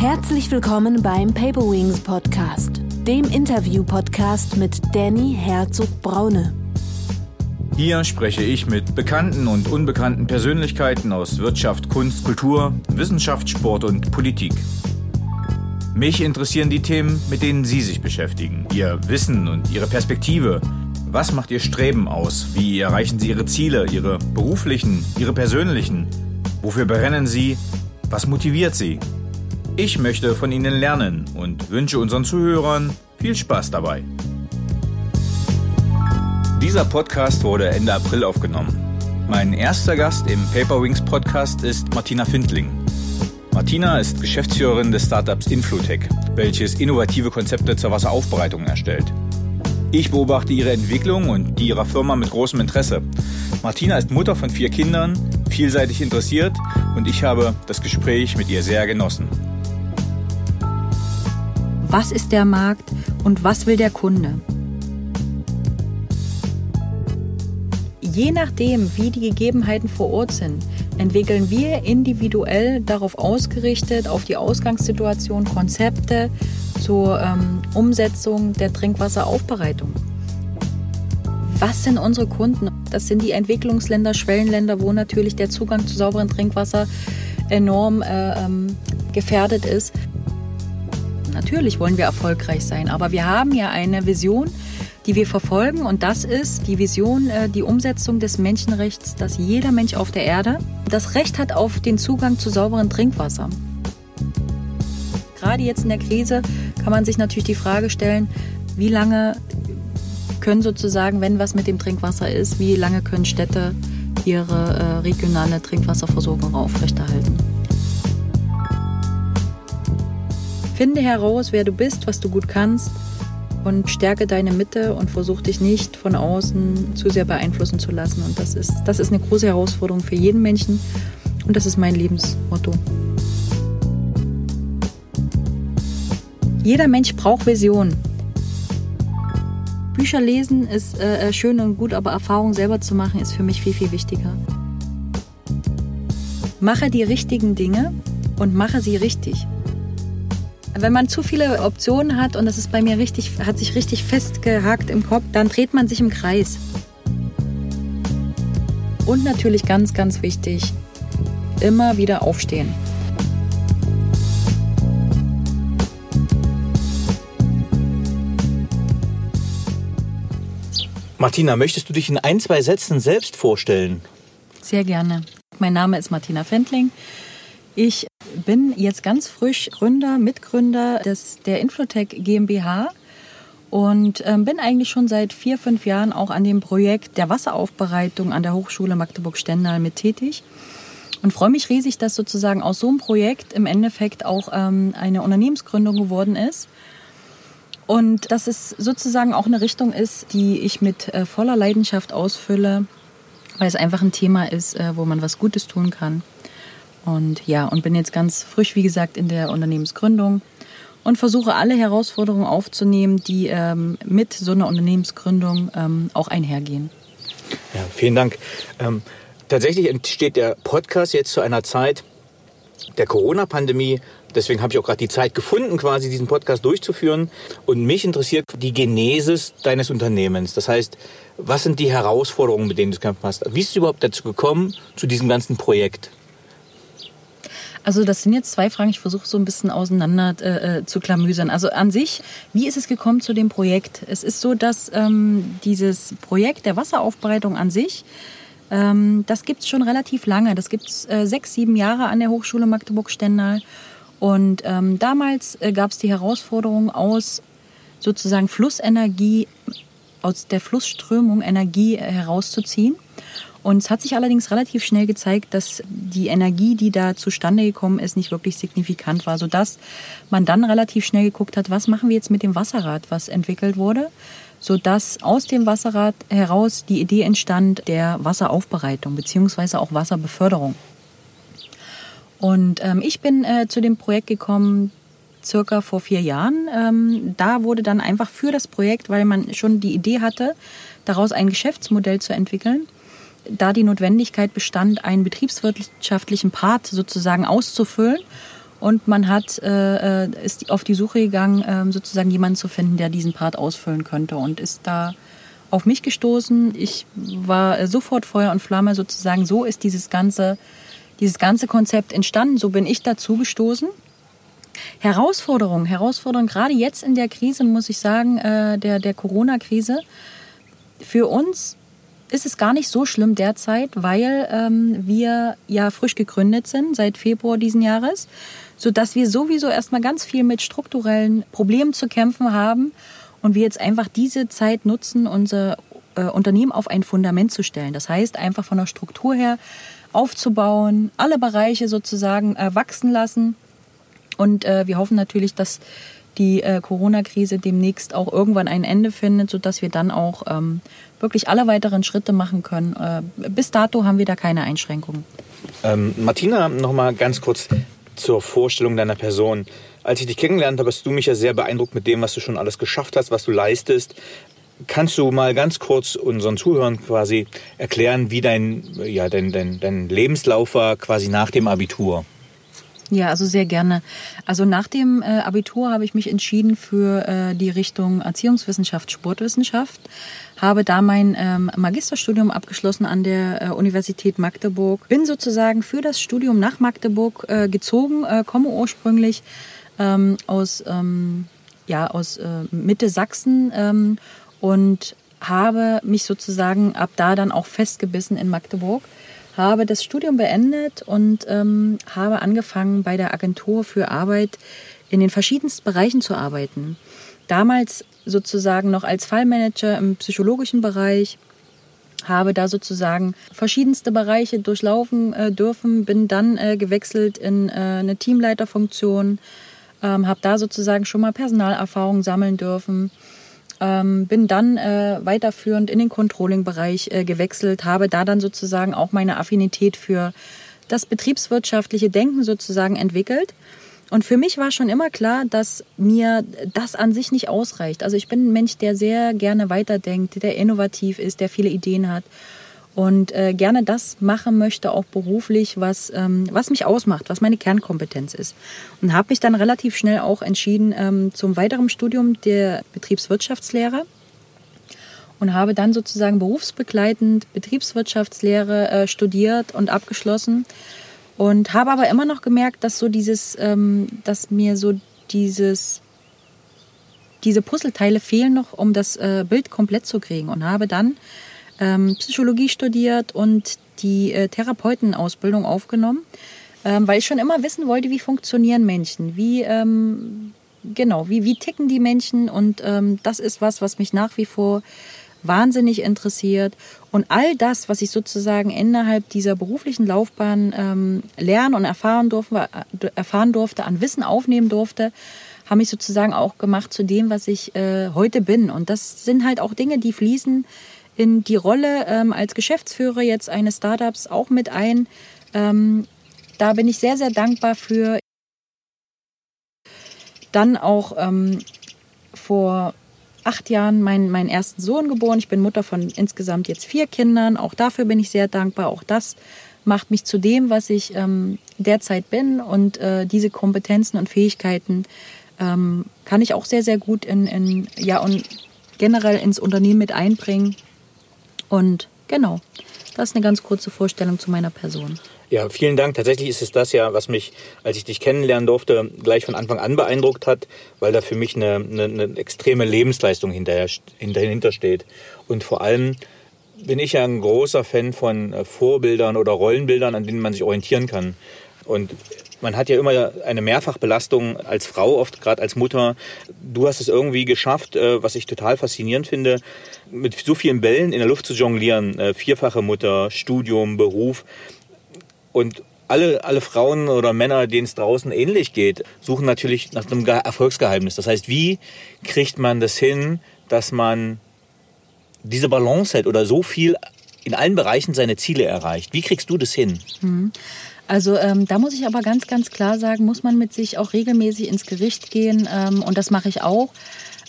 Herzlich willkommen beim Paper Wings Podcast, dem Interview-Podcast mit Danny Herzog-Braune. Hier spreche ich mit bekannten und unbekannten Persönlichkeiten aus Wirtschaft, Kunst, Kultur, Wissenschaft, Sport und Politik. Mich interessieren die Themen, mit denen Sie sich beschäftigen, Ihr Wissen und Ihre Perspektive. Was macht Ihr Streben aus? Wie erreichen Sie Ihre Ziele, Ihre beruflichen, Ihre persönlichen? Wofür brennen Sie? Was motiviert Sie? Ich möchte von Ihnen lernen und wünsche unseren Zuhörern viel Spaß dabei. Dieser Podcast wurde Ende April aufgenommen. Mein erster Gast im Paper Wings Podcast ist Martina Findling. Martina ist Geschäftsführerin des Startups Influtech, welches innovative Konzepte zur Wasseraufbereitung erstellt. Ich beobachte ihre Entwicklung und die ihrer Firma mit großem Interesse. Martina ist Mutter von vier Kindern, vielseitig interessiert und ich habe das Gespräch mit ihr sehr genossen. Was ist der Markt und was will der Kunde? Je nachdem, wie die Gegebenheiten vor Ort sind, entwickeln wir individuell darauf ausgerichtet, auf die Ausgangssituation, Konzepte zur ähm, Umsetzung der Trinkwasseraufbereitung. Was sind unsere Kunden? Das sind die Entwicklungsländer, Schwellenländer, wo natürlich der Zugang zu sauberem Trinkwasser enorm äh, ähm, gefährdet ist. Natürlich wollen wir erfolgreich sein, aber wir haben ja eine Vision, die wir verfolgen. Und das ist die Vision, äh, die Umsetzung des Menschenrechts, dass jeder Mensch auf der Erde das Recht hat auf den Zugang zu sauberem Trinkwasser. Gerade jetzt in der Krise kann man sich natürlich die Frage stellen, wie lange können sozusagen, wenn was mit dem Trinkwasser ist, wie lange können Städte ihre äh, regionale Trinkwasserversorgung aufrechterhalten. Finde heraus, wer du bist, was du gut kannst und stärke deine Mitte und versuch dich nicht von außen zu sehr beeinflussen zu lassen. Und das ist, das ist eine große Herausforderung für jeden Menschen und das ist mein Lebensmotto. Jeder Mensch braucht Vision. Bücher lesen ist äh, äh, schön und gut, aber Erfahrung selber zu machen ist für mich viel, viel wichtiger. Mache die richtigen Dinge und mache sie richtig. Wenn man zu viele Optionen hat und das ist bei mir richtig, hat sich richtig festgehakt im Kopf, dann dreht man sich im Kreis. Und natürlich ganz, ganz wichtig, immer wieder aufstehen. Martina, möchtest du dich in ein, zwei Sätzen selbst vorstellen? Sehr gerne. Mein Name ist Martina Fendling. Ich bin jetzt ganz frisch Gründer, Mitgründer des, der Inflotech GmbH und ähm, bin eigentlich schon seit vier, fünf Jahren auch an dem Projekt der Wasseraufbereitung an der Hochschule Magdeburg-Stendal mit tätig und freue mich riesig, dass sozusagen aus so einem Projekt im Endeffekt auch ähm, eine Unternehmensgründung geworden ist. Und dass es sozusagen auch eine Richtung ist, die ich mit äh, voller Leidenschaft ausfülle, weil es einfach ein Thema ist, äh, wo man was Gutes tun kann. Und ja, und bin jetzt ganz frisch, wie gesagt, in der Unternehmensgründung und versuche alle Herausforderungen aufzunehmen, die ähm, mit so einer Unternehmensgründung ähm, auch einhergehen. Ja, vielen Dank. Ähm, tatsächlich entsteht der Podcast jetzt zu einer Zeit der Corona-Pandemie. Deswegen habe ich auch gerade die Zeit gefunden, quasi diesen Podcast durchzuführen. Und mich interessiert die Genesis deines Unternehmens. Das heißt, was sind die Herausforderungen, mit denen du kämpfen hast? Wie ist es überhaupt dazu gekommen, zu diesem ganzen Projekt? Also das sind jetzt zwei Fragen, ich versuche so ein bisschen auseinander äh, äh, zu klamüsern. Also an sich, wie ist es gekommen zu dem Projekt? Es ist so, dass ähm, dieses Projekt der Wasseraufbereitung an sich, ähm, das gibt es schon relativ lange. Das gibt es äh, sechs, sieben Jahre an der Hochschule Magdeburg-Stendal. Und ähm, damals äh, gab es die Herausforderung aus sozusagen Flussenergie, aus der Flussströmung Energie herauszuziehen. Und es hat sich allerdings relativ schnell gezeigt, dass die Energie, die da zustande gekommen ist, nicht wirklich signifikant war, sodass man dann relativ schnell geguckt hat, was machen wir jetzt mit dem Wasserrad, was entwickelt wurde, sodass aus dem Wasserrad heraus die Idee entstand der Wasseraufbereitung beziehungsweise auch Wasserbeförderung. Und ähm, ich bin äh, zu dem Projekt gekommen, circa vor vier Jahren. Ähm, da wurde dann einfach für das Projekt, weil man schon die Idee hatte, daraus ein Geschäftsmodell zu entwickeln, da die Notwendigkeit bestand, einen betriebswirtschaftlichen Part sozusagen auszufüllen. Und man hat, äh, äh ist auf die Suche gegangen, äh, sozusagen jemanden zu finden, der diesen Part ausfüllen könnte und ist da auf mich gestoßen. Ich war sofort Feuer und Flamme sozusagen. So ist dieses ganze, dieses ganze Konzept entstanden. So bin ich dazu gestoßen. Herausforderung, Herausforderung, gerade jetzt in der Krise, muss ich sagen, äh, der, der Corona-Krise. Für uns ist es gar nicht so schlimm derzeit, weil ähm, wir ja frisch gegründet sind seit Februar diesen Jahres, sodass wir sowieso erstmal ganz viel mit strukturellen Problemen zu kämpfen haben und wir jetzt einfach diese Zeit nutzen, unser äh, Unternehmen auf ein Fundament zu stellen. Das heißt, einfach von der Struktur her aufzubauen, alle Bereiche sozusagen äh, wachsen lassen. Und äh, wir hoffen natürlich, dass die äh, Corona-Krise demnächst auch irgendwann ein Ende findet, sodass wir dann auch ähm, wirklich alle weiteren Schritte machen können. Äh, bis dato haben wir da keine Einschränkungen. Ähm, Martina, noch mal ganz kurz zur Vorstellung deiner Person. Als ich dich kennengelernt habe, hast du mich ja sehr beeindruckt mit dem, was du schon alles geschafft hast, was du leistest. Kannst du mal ganz kurz unseren Zuhörern quasi erklären, wie dein, ja, dein, dein, dein Lebenslauf war quasi nach dem Abitur? Ja, also sehr gerne. Also nach dem äh, Abitur habe ich mich entschieden für äh, die Richtung Erziehungswissenschaft, Sportwissenschaft. Habe da mein ähm, Magisterstudium abgeschlossen an der äh, Universität Magdeburg. Bin sozusagen für das Studium nach Magdeburg äh, gezogen, äh, komme ursprünglich ähm, aus, ähm, ja, aus äh, Mitte Sachsen ähm, und habe mich sozusagen ab da dann auch festgebissen in Magdeburg habe das Studium beendet und ähm, habe angefangen, bei der Agentur für Arbeit in den verschiedensten Bereichen zu arbeiten. Damals sozusagen noch als Fallmanager im psychologischen Bereich, habe da sozusagen verschiedenste Bereiche durchlaufen äh, dürfen, bin dann äh, gewechselt in äh, eine Teamleiterfunktion, ähm, habe da sozusagen schon mal Personalerfahrung sammeln dürfen ähm, bin dann äh, weiterführend in den Controlling-Bereich äh, gewechselt, habe da dann sozusagen auch meine Affinität für das betriebswirtschaftliche Denken sozusagen entwickelt. Und für mich war schon immer klar, dass mir das an sich nicht ausreicht. Also ich bin ein Mensch, der sehr gerne weiterdenkt, der innovativ ist, der viele Ideen hat und äh, gerne das machen möchte, auch beruflich, was, ähm, was mich ausmacht, was meine Kernkompetenz ist. Und habe mich dann relativ schnell auch entschieden ähm, zum weiteren Studium der Betriebswirtschaftslehre. Und habe dann sozusagen berufsbegleitend Betriebswirtschaftslehre äh, studiert und abgeschlossen. Und habe aber immer noch gemerkt, dass so dieses, ähm, dass mir so dieses diese Puzzleteile fehlen noch, um das äh, Bild komplett zu kriegen. Und habe dann ähm, Psychologie studiert und die äh, Therapeutenausbildung aufgenommen, ähm, weil ich schon immer wissen wollte, wie funktionieren Menschen, wie ähm, genau, wie, wie ticken die Menschen und ähm, das ist was, was mich nach wie vor wahnsinnig interessiert und all das, was ich sozusagen innerhalb dieser beruflichen Laufbahn ähm, lernen und erfahren durfte, äh, erfahren durfte, an Wissen aufnehmen durfte, haben mich sozusagen auch gemacht zu dem, was ich äh, heute bin. Und das sind halt auch Dinge, die fließen in die Rolle ähm, als Geschäftsführer jetzt eines Startups auch mit ein. Ähm, da bin ich sehr, sehr dankbar für. Dann auch ähm, vor acht Jahren meinen, meinen ersten Sohn geboren. Ich bin Mutter von insgesamt jetzt vier Kindern. Auch dafür bin ich sehr dankbar. Auch das macht mich zu dem, was ich ähm, derzeit bin. Und äh, diese Kompetenzen und Fähigkeiten ähm, kann ich auch sehr, sehr gut in, in, ja, und generell ins Unternehmen mit einbringen. Und genau, das ist eine ganz kurze Vorstellung zu meiner Person. Ja, vielen Dank. Tatsächlich ist es das ja, was mich, als ich dich kennenlernen durfte, gleich von Anfang an beeindruckt hat, weil da für mich eine, eine, eine extreme Lebensleistung hinterher, dahinter steht. Und vor allem bin ich ja ein großer Fan von äh, Vorbildern oder Rollenbildern, an denen man sich orientieren kann. Und man hat ja immer eine Mehrfachbelastung als Frau, oft gerade als Mutter. Du hast es irgendwie geschafft, äh, was ich total faszinierend finde, mit so vielen Bällen in der Luft zu jonglieren. Äh, vierfache Mutter, Studium, Beruf. Und alle, alle Frauen oder Männer, denen es draußen ähnlich geht, suchen natürlich nach einem Erfolgsgeheimnis. Das heißt, wie kriegt man das hin, dass man diese Balance hat oder so viel in allen Bereichen seine Ziele erreicht? Wie kriegst du das hin? Mhm. Also ähm, da muss ich aber ganz, ganz klar sagen, muss man mit sich auch regelmäßig ins Gericht gehen ähm, und das mache ich auch.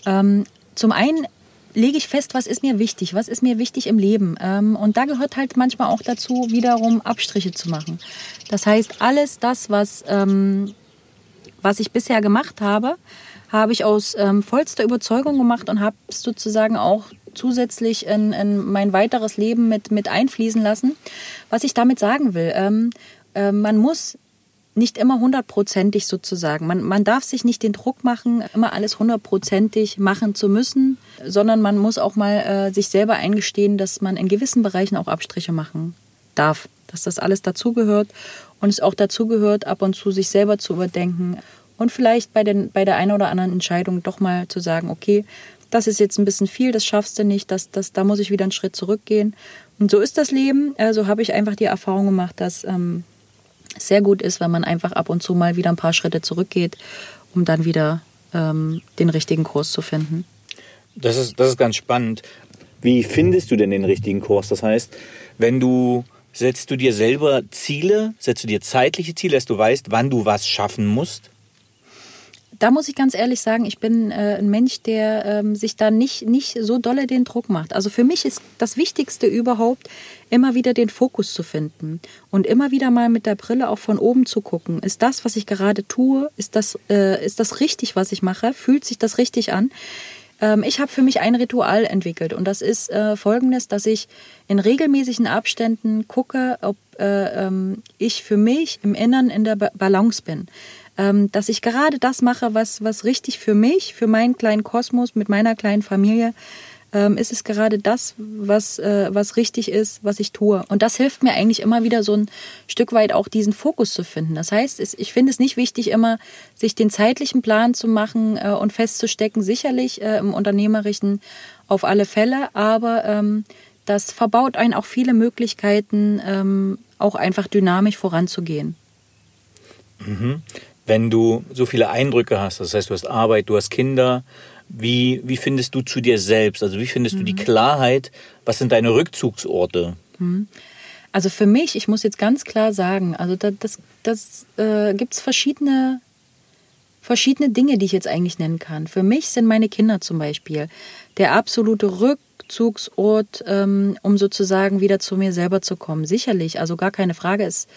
Ähm, zum einen lege ich fest, was ist mir wichtig, was ist mir wichtig im Leben. Ähm, und da gehört halt manchmal auch dazu, wiederum Abstriche zu machen. Das heißt, alles das, was, ähm, was ich bisher gemacht habe, habe ich aus ähm, vollster Überzeugung gemacht und habe es sozusagen auch zusätzlich in, in, mein weiteres Leben mit, mit einfließen lassen. Was ich damit sagen will, äh, man muss nicht immer hundertprozentig sozusagen. Man, man darf sich nicht den Druck machen, immer alles hundertprozentig machen zu müssen, sondern man muss auch mal äh, sich selber eingestehen, dass man in gewissen Bereichen auch Abstriche machen darf, dass das alles dazugehört und es auch dazugehört, ab und zu sich selber zu überdenken und vielleicht bei, den, bei der einen oder anderen Entscheidung doch mal zu sagen, okay, das ist jetzt ein bisschen viel, das schaffst du nicht, das, das, da muss ich wieder einen Schritt zurückgehen. Und so ist das Leben. So also habe ich einfach die Erfahrung gemacht, dass ähm, sehr gut ist, wenn man einfach ab und zu mal wieder ein paar Schritte zurückgeht, um dann wieder ähm, den richtigen Kurs zu finden. Das ist, das ist ganz spannend. Wie findest du denn den richtigen Kurs? Das heißt, wenn du setzt du dir selber Ziele, setzt du dir zeitliche Ziele, dass du weißt, wann du was schaffen musst? Da muss ich ganz ehrlich sagen, ich bin äh, ein Mensch, der ähm, sich da nicht, nicht so dolle den Druck macht. Also für mich ist das Wichtigste überhaupt, immer wieder den Fokus zu finden und immer wieder mal mit der Brille auch von oben zu gucken. Ist das, was ich gerade tue, ist das, äh, ist das richtig, was ich mache? Fühlt sich das richtig an? Ähm, ich habe für mich ein Ritual entwickelt und das ist äh, folgendes, dass ich in regelmäßigen Abständen gucke, ob äh, ähm, ich für mich im Innern in der Balance bin ähm, dass ich gerade das mache, was, was richtig für mich, für meinen kleinen Kosmos mit meiner kleinen Familie ähm, ist es gerade das, was, äh, was richtig ist, was ich tue. Und das hilft mir eigentlich immer wieder so ein Stück weit auch diesen Fokus zu finden. Das heißt, es, ich finde es nicht wichtig, immer sich den zeitlichen Plan zu machen äh, und festzustecken, sicherlich äh, im Unternehmerischen auf alle Fälle, aber ähm, das verbaut einen auch viele Möglichkeiten, ähm, auch einfach dynamisch voranzugehen. Mhm wenn du so viele Eindrücke hast, das heißt, du hast Arbeit, du hast Kinder, wie, wie findest du zu dir selbst? Also wie findest mhm. du die mhm. Klarheit? Was sind deine Rückzugsorte? Mhm. Also für mich, ich muss jetzt ganz klar sagen, also das, das, das äh, gibt es verschiedene, verschiedene Dinge, die ich jetzt eigentlich nennen kann. Für mich sind meine Kinder zum Beispiel der absolute Rückzugsort, ähm, um sozusagen wieder zu mir selber zu kommen. Sicherlich, also gar keine Frage ist,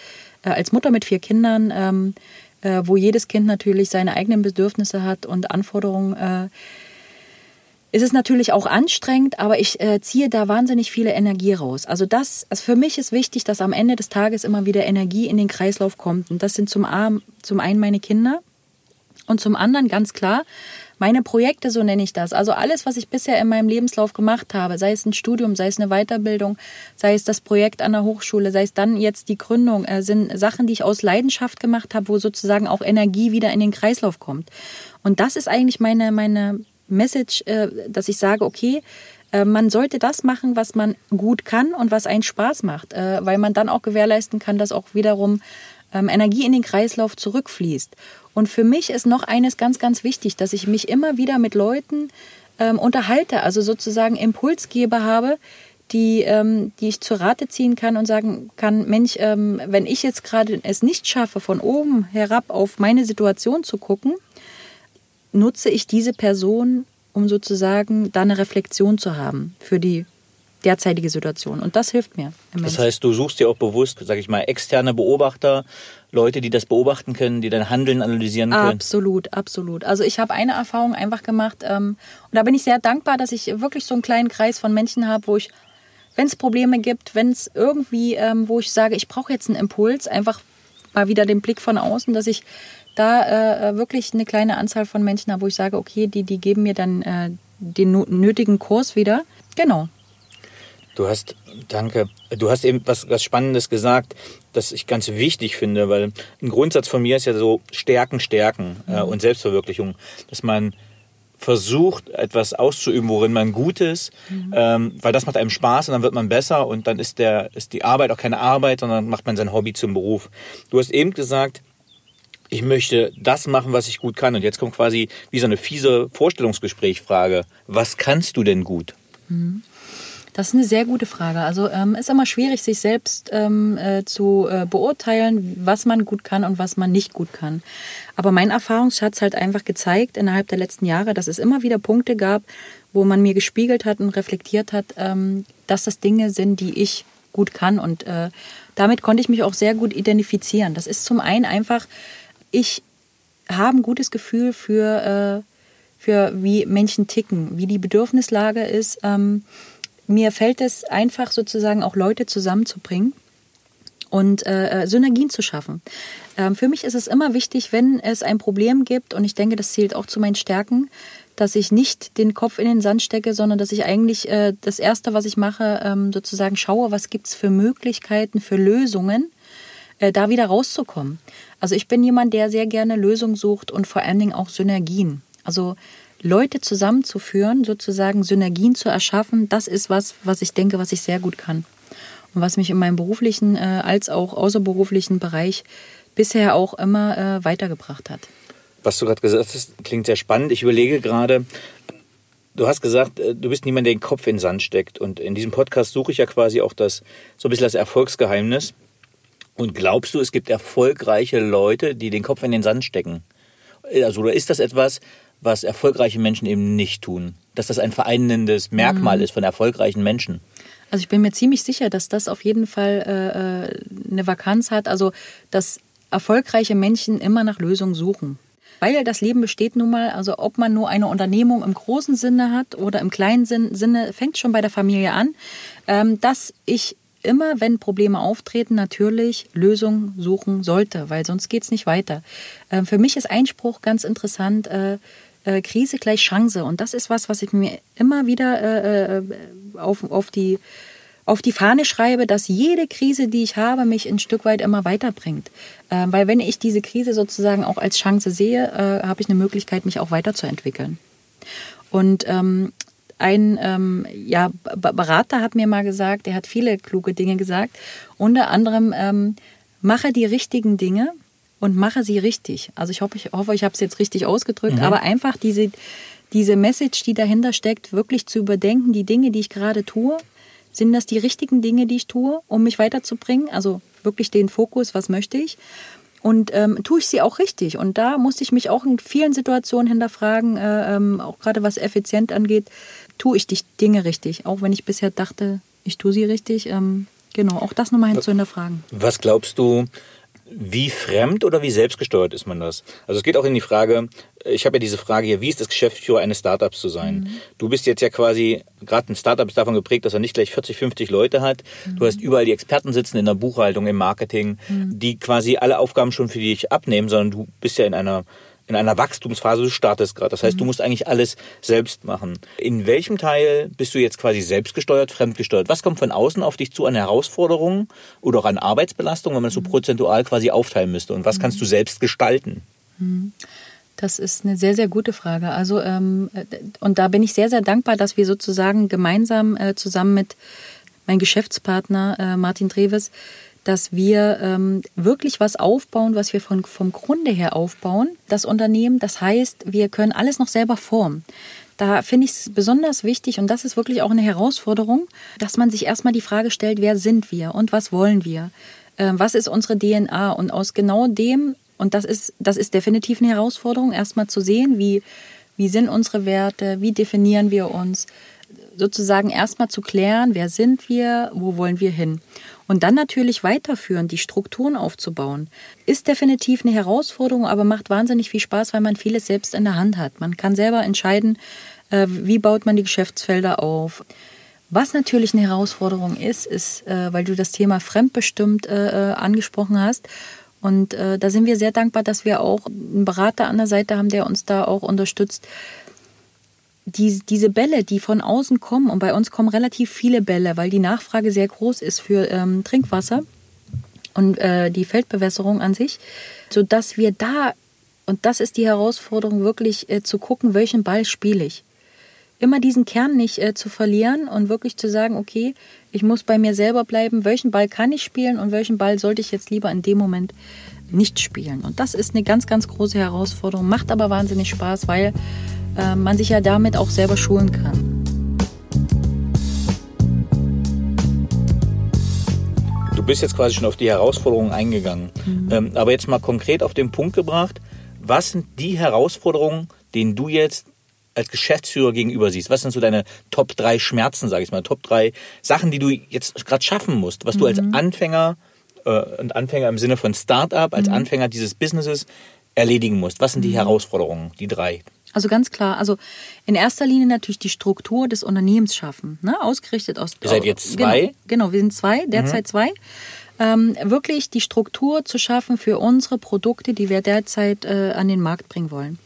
äh, als Mutter mit vier Kindern ähm, äh, wo jedes Kind natürlich seine eigenen Bedürfnisse hat und Anforderungen. Äh, ist es natürlich auch anstrengend, aber ich äh, ziehe da wahnsinnig viele Energie raus. Also das, also für mich ist wichtig, dass am Ende des Tages immer wieder Energie in den Kreislauf kommt. Und das sind zum, zum einen meine Kinder und zum anderen ganz klar meine Projekte, so nenne ich das. Also alles, was ich bisher in meinem Lebenslauf gemacht habe, sei es ein Studium, sei es eine Weiterbildung, sei es das Projekt an der Hochschule, sei es dann jetzt die Gründung, äh, sind Sachen, die ich aus Leidenschaft gemacht habe, wo sozusagen auch Energie wieder in den Kreislauf kommt. Und das ist eigentlich meine, meine Message, äh, dass ich sage, okay, äh, man sollte das machen, was man gut kann und was einen Spaß macht, äh, weil man dann auch gewährleisten kann, dass auch wiederum ähm, Energie in den Kreislauf zurückfließt. Und für mich ist noch eines ganz, ganz wichtig, dass ich mich immer wieder mit Leuten ähm, unterhalte, also sozusagen Impulsgeber habe, die, ähm, die ich zur Rate ziehen kann und sagen kann, Mensch, ähm, wenn ich jetzt gerade es nicht schaffe, von oben herab auf meine Situation zu gucken, nutze ich diese Person, um sozusagen da eine Reflexion zu haben für die derzeitige Situation. Und das hilft mir. Das heißt, du suchst dir auch bewusst, sage ich mal, externe Beobachter, Leute, die das beobachten können, die dein Handeln analysieren können. Absolut, absolut. Also ich habe eine Erfahrung einfach gemacht ähm, und da bin ich sehr dankbar, dass ich wirklich so einen kleinen Kreis von Menschen habe, wo ich, wenn es Probleme gibt, wenn es irgendwie, ähm, wo ich sage, ich brauche jetzt einen Impuls, einfach mal wieder den Blick von außen, dass ich da äh, wirklich eine kleine Anzahl von Menschen habe, wo ich sage, okay, die, die geben mir dann äh, den nötigen Kurs wieder. Genau, Du hast, danke, du hast eben was, was Spannendes gesagt, das ich ganz wichtig finde, weil ein Grundsatz von mir ist ja so Stärken, Stärken äh, mhm. und Selbstverwirklichung, dass man versucht, etwas auszuüben, worin man gut ist, mhm. ähm, weil das macht einem Spaß und dann wird man besser und dann ist, der, ist die Arbeit auch keine Arbeit, sondern macht man sein Hobby zum Beruf. Du hast eben gesagt, ich möchte das machen, was ich gut kann. Und jetzt kommt quasi wie so eine fiese Vorstellungsgesprächfrage. Was kannst du denn gut? Mhm. Das ist eine sehr gute Frage. Also ähm, ist immer schwierig, sich selbst ähm, äh, zu äh, beurteilen, was man gut kann und was man nicht gut kann. Aber mein Erfahrungsschatz hat einfach gezeigt innerhalb der letzten Jahre, dass es immer wieder Punkte gab, wo man mir gespiegelt hat und reflektiert hat, ähm, dass das Dinge sind, die ich gut kann. Und äh, damit konnte ich mich auch sehr gut identifizieren. Das ist zum einen einfach, ich habe ein gutes Gefühl für, äh, für wie Menschen ticken, wie die Bedürfnislage ist. Ähm, mir fällt es einfach sozusagen auch Leute zusammenzubringen und äh, Synergien zu schaffen. Ähm, für mich ist es immer wichtig, wenn es ein Problem gibt, und ich denke, das zählt auch zu meinen Stärken, dass ich nicht den Kopf in den Sand stecke, sondern dass ich eigentlich äh, das Erste, was ich mache, ähm, sozusagen schaue, was gibt es für Möglichkeiten, für Lösungen, äh, da wieder rauszukommen. Also ich bin jemand, der sehr gerne Lösungen sucht und vor allen Dingen auch Synergien. Also Leute zusammenzuführen, sozusagen Synergien zu erschaffen, das ist was, was ich denke, was ich sehr gut kann. Und was mich in meinem beruflichen äh, als auch außerberuflichen Bereich bisher auch immer äh, weitergebracht hat. Was du gerade gesagt hast, klingt sehr spannend. Ich überlege gerade, du hast gesagt, äh, du bist niemand, der den Kopf in den Sand steckt. Und in diesem Podcast suche ich ja quasi auch das, so ein bisschen das Erfolgsgeheimnis. Und glaubst du, es gibt erfolgreiche Leute, die den Kopf in den Sand stecken? Also, oder ist das etwas, was erfolgreiche Menschen eben nicht tun? Dass das ein vereinendes Merkmal mhm. ist von erfolgreichen Menschen? Also ich bin mir ziemlich sicher, dass das auf jeden Fall äh, äh eine Vakanz hat. Also dass erfolgreiche Menschen immer nach Lösungen suchen. Weil das Leben besteht nun mal, also ob man nur eine Unternehmung im großen Sinne hat oder im kleinen Sinne, fängt schon bei der Familie an, ähm, dass ich immer, wenn Probleme auftreten, natürlich Lösungen suchen sollte, weil sonst geht es nicht weiter. Ähm, für mich ist Einspruch ganz interessant, äh, Krise gleich Chance. Und das ist was, was ich mir immer wieder äh, äh auf, auf die auf die Fahne schreibe, dass jede Krise, die ich habe, mich ein Stück weit immer weiterbringt. Äh, weil wenn ich diese Krise sozusagen auch als Chance sehe, äh, habe ich eine Möglichkeit, mich auch weiterzuentwickeln. Und ähm, ein ähm, ja, Berater hat mir mal gesagt, er hat viele kluge Dinge gesagt, unter anderem ähm, mache die richtigen Dinge und mache sie richtig. Also ich hoffe, ich, hoffe, ich habe es jetzt richtig ausgedrückt, mhm. aber einfach diese, diese Message, die dahinter steckt, wirklich zu überdenken, die Dinge, die ich gerade tue, sind das die richtigen Dinge, die ich tue, um mich weiterzubringen? Also wirklich den Fokus, was möchte ich? Und ähm, tue ich sie auch richtig? Und da musste ich mich auch in vielen Situationen hinterfragen, äh, ähm, auch gerade was effizient angeht, tue ich die Dinge richtig? Auch wenn ich bisher dachte, ich tue sie richtig. Ähm, genau, auch das nochmal hin zu hinterfragen. Was glaubst du, wie fremd oder wie selbstgesteuert ist man das? Also es geht auch in die Frage, ich habe ja diese Frage hier, wie ist es Geschäftsführer eines Startups zu sein? Mhm. Du bist jetzt ja quasi, gerade ein Startup ist davon geprägt, dass er nicht gleich 40, 50 Leute hat. Mhm. Du hast überall die Experten sitzen in der Buchhaltung, im Marketing, mhm. die quasi alle Aufgaben schon für dich abnehmen, sondern du bist ja in einer in einer Wachstumsphase, du startest gerade. Das heißt, du mhm. musst eigentlich alles selbst machen. In welchem Teil bist du jetzt quasi selbstgesteuert, fremdgesteuert? Was kommt von außen auf dich zu an Herausforderungen oder auch an Arbeitsbelastung, wenn man das so mhm. prozentual quasi aufteilen müsste? Und was kannst du mhm. selbst gestalten? Das ist eine sehr, sehr gute Frage. Also, ähm, und da bin ich sehr, sehr dankbar, dass wir sozusagen gemeinsam äh, zusammen mit meinem Geschäftspartner äh, Martin Treves dass wir ähm, wirklich was aufbauen, was wir von, vom Grunde her aufbauen, das Unternehmen. Das heißt, wir können alles noch selber formen. Da finde ich es besonders wichtig und das ist wirklich auch eine Herausforderung, dass man sich erstmal die Frage stellt, wer sind wir und was wollen wir? Äh, was ist unsere DNA? Und aus genau dem, und das ist, das ist definitiv eine Herausforderung, erstmal zu sehen, wie, wie sind unsere Werte, wie definieren wir uns, sozusagen erstmal zu klären, wer sind wir, wo wollen wir hin. Und dann natürlich weiterführen, die Strukturen aufzubauen, ist definitiv eine Herausforderung, aber macht wahnsinnig viel Spaß, weil man vieles selbst in der Hand hat. Man kann selber entscheiden, äh, wie baut man die Geschäftsfelder auf. Was natürlich eine Herausforderung ist, ist, äh, weil du das Thema fremdbestimmt äh, angesprochen hast. Und da sind wir sehr dankbar, dass wir auch einen Berater an der Seite haben, der uns da auch unterstützt, die, diese Bälle, die von außen kommen, und bei uns kommen relativ viele Bälle, weil die Nachfrage sehr groß ist für ähm, Trinkwasser und äh, die Feldbewässerung an sich, sodass wir da, und das ist die Herausforderung, wirklich äh, zu gucken, welchen Ball spiele ich. Immer diesen Kern nicht äh, zu verlieren und wirklich zu sagen, okay, ich muss bei mir selber bleiben, welchen Ball kann ich spielen und welchen Ball sollte ich jetzt lieber in dem Moment nicht spielen. Und das ist eine ganz, ganz große Herausforderung, macht aber wahnsinnig Spaß, weil äh, man sich ja damit auch selber schulen kann. Du bist jetzt quasi schon auf die Herausforderungen eingegangen. Mhm. Ähm, aber jetzt mal konkret auf den Punkt gebracht, was sind die Herausforderungen, denen du jetzt als Geschäftsführer gegenüber siehst? Was sind so deine Top 3 Schmerzen, sage ich mal, Top 3 Sachen, die du jetzt gerade schaffen musst, was du als mhm. Anfänger äh, und Anfänger im Sinne von Startup, als mhm. Anfänger dieses Businesses erledigen musst? Was sind die mhm. Herausforderungen, die drei? Also ganz klar, also in erster Linie natürlich die Struktur des Unternehmens schaffen, ne? ausgerichtet aus. Ihr seid jetzt zwei? Genau, genau wir sind zwei, derzeit mhm. zwei ähm, wirklich die Struktur zu schaffen für unsere Produkte, die wir derzeit äh, an den Markt bringen wollen.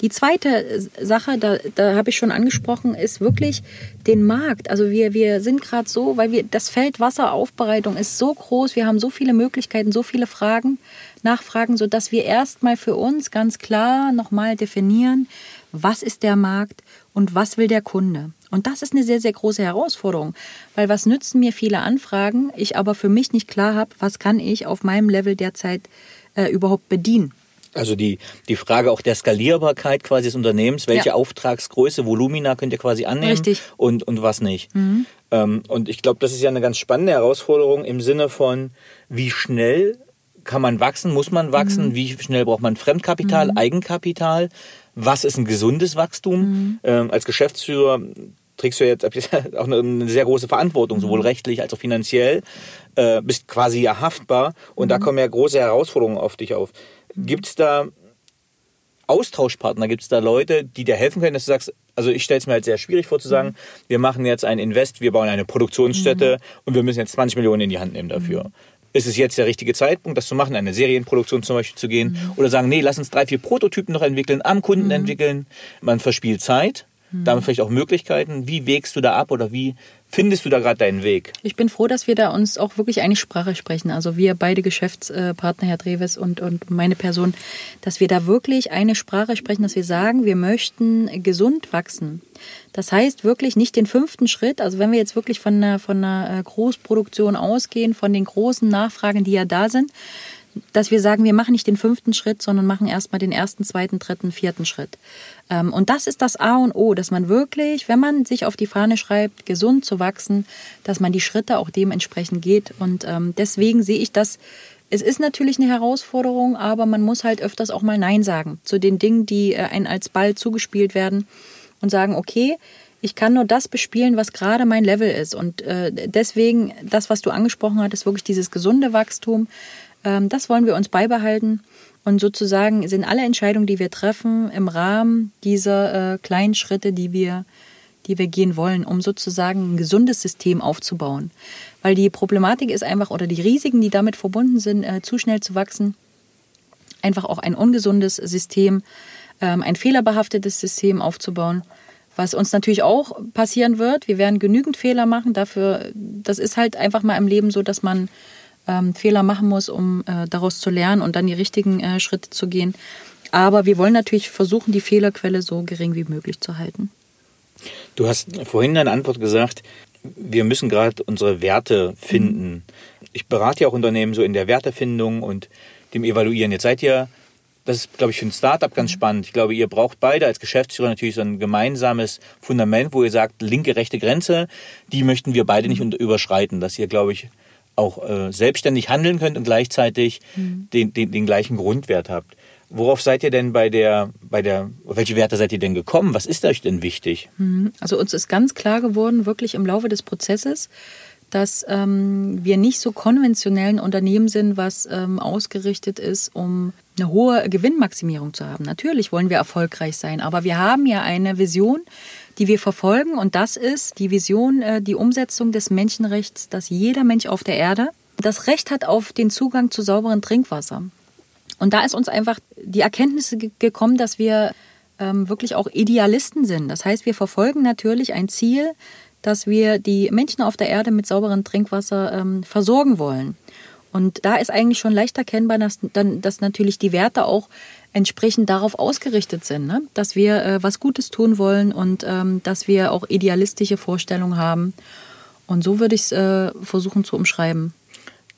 Die zweite Sache, da, da habe ich schon angesprochen, ist wirklich den Markt. Also wir, wir sind gerade so, weil wir das Feld Wasseraufbereitung ist so groß, wir haben so viele Möglichkeiten, so viele Fragen, Nachfragen, sodass wir erstmal für uns ganz klar nochmal definieren, was ist der Markt und was will der Kunde. Und das ist eine sehr, sehr große Herausforderung, weil was nützen mir viele Anfragen, ich aber für mich nicht klar habe, was kann ich auf meinem Level derzeit äh, überhaupt bedienen. Also die, die Frage auch der Skalierbarkeit quasi des Unternehmens, welche ja. Auftragsgröße, Volumina könnt ihr quasi annehmen Richtig. Und, und was nicht. Mhm. Ähm, und ich glaube, das ist ja eine ganz spannende Herausforderung im Sinne von, wie schnell kann man wachsen, muss man wachsen, mhm. wie schnell braucht man Fremdkapital, mhm. Eigenkapital, was ist ein gesundes Wachstum. Mhm. Ähm, als Geschäftsführer trägst du jetzt auch eine, sehr große Verantwortung, sowohl mhm. rechtlich als auch finanziell, äh, bist quasi ja haftbar und mhm. da kommen ja große Herausforderungen auf dich auf. Mhm. Gibt es da Austauschpartner, gibt es da Leute, die dir helfen können, dass du sagst, also ich stelle es mir halt sehr schwierig vor zu sagen, mhm. wir machen jetzt ein Invest, wir bauen eine Produktionsstätte mhm. und wir müssen jetzt 20 Millionen in die Hand nehmen dafür. Mhm. Ist es jetzt der richtige Zeitpunkt, das zu machen, eine Serienproduktion zum Beispiel zu gehen? Oder sagen, nee, lass uns drei, vier Prototypen noch entwickeln, am Kunden entwickeln. Man verspielt Zeit Mhm. Damit vielleicht auch Möglichkeiten. Wie wägst du da ab oder wie findest du da gerade deinen Weg? Ich bin froh, dass wir da uns auch wirklich eine Sprache sprechen. Also wir beide Geschäftspartner, Herr Dreves und, und meine Person, dass wir da wirklich eine Sprache sprechen, dass wir sagen, wir möchten gesund wachsen. Das heißt wirklich nicht den fünften Schritt. Also wenn wir jetzt wirklich von einer, von einer äh, Großproduktion ausgehen, von den großen Nachfragen, die ja da sind, dass wir sagen, wir machen nicht den fünften Schritt, sondern machen erstmal den ersten, zweiten, dritten, vierten Schritt. Ähm, und das ist das A und O, dass man wirklich, wenn man sich auf die Fahne schreibt, gesund zu wachsen, dass man die Schritte auch dementsprechend geht. Und ähm, deswegen sehe ich das es ist natürlich eine Herausforderung, aber man muss halt öfters auch mal Nein sagen zu den Dingen, die äh, einen als Ball zugespielt werden und sagen, okay, ich kann nur das bespielen, was gerade mein Level ist. Und äh, deswegen, das, was du angesprochen hattest, wirklich dieses gesunde Wachstum, ähm, das wollen wir uns beibehalten. Und sozusagen sind alle Entscheidungen, die wir treffen, im Rahmen dieser äh, kleinen Schritte, die wir, die wir gehen wollen, um sozusagen ein gesundes System aufzubauen. Weil die Problematik ist einfach, oder die Risiken, die damit verbunden sind, äh, zu schnell zu wachsen, einfach auch ein ungesundes System, ähm, ein fehlerbehaftetes System aufzubauen. Was uns natürlich auch passieren wird. Wir werden genügend Fehler machen. Dafür, das ist halt einfach mal im Leben so, dass man ähm, Fehler machen muss, um äh, daraus zu lernen und dann die richtigen äh, Schritte zu gehen. Aber wir wollen natürlich versuchen, die Fehlerquelle so gering wie möglich zu halten. Du hast vorhin in Antwort gesagt, wir müssen gerade unsere Werte finden. Ich berate ja auch Unternehmen so in der Wertefindung und dem Evaluieren. Jetzt seid ihr, das ist, glaube ich, für ein Startup ganz spannend. Ich glaube, ihr braucht beide als Geschäftsführer natürlich so ein gemeinsames Fundament, wo ihr sagt, linke, rechte Grenze, die möchten wir beide nicht überschreiten. Dass ihr, glaube ich, auch äh, selbstständig handeln könnt und gleichzeitig mhm. den, den, den gleichen Grundwert habt. Worauf seid ihr denn bei der, bei der, welche Werte seid ihr denn gekommen? Was ist euch denn wichtig? Mhm. Also uns ist ganz klar geworden, wirklich im Laufe des Prozesses, dass ähm, wir nicht so konventionellen Unternehmen sind, was ähm, ausgerichtet ist, um eine hohe Gewinnmaximierung zu haben. Natürlich wollen wir erfolgreich sein, aber wir haben ja eine Vision, die wir verfolgen. Und das ist die Vision, äh, die Umsetzung des Menschenrechts, dass jeder Mensch auf der Erde das Recht hat auf den Zugang zu sauberem Trinkwasser. Und da ist uns einfach die Erkenntnis gekommen, dass wir ähm, wirklich auch Idealisten sind. Das heißt, wir verfolgen natürlich ein Ziel, dass wir die Menschen auf der Erde mit sauberem Trinkwasser ähm, versorgen wollen. Und da ist eigentlich schon leicht erkennbar, dass, dass natürlich die Werte auch entsprechend darauf ausgerichtet sind, ne? dass wir äh, was Gutes tun wollen und ähm, dass wir auch idealistische Vorstellungen haben. Und so würde ich es äh, versuchen zu umschreiben.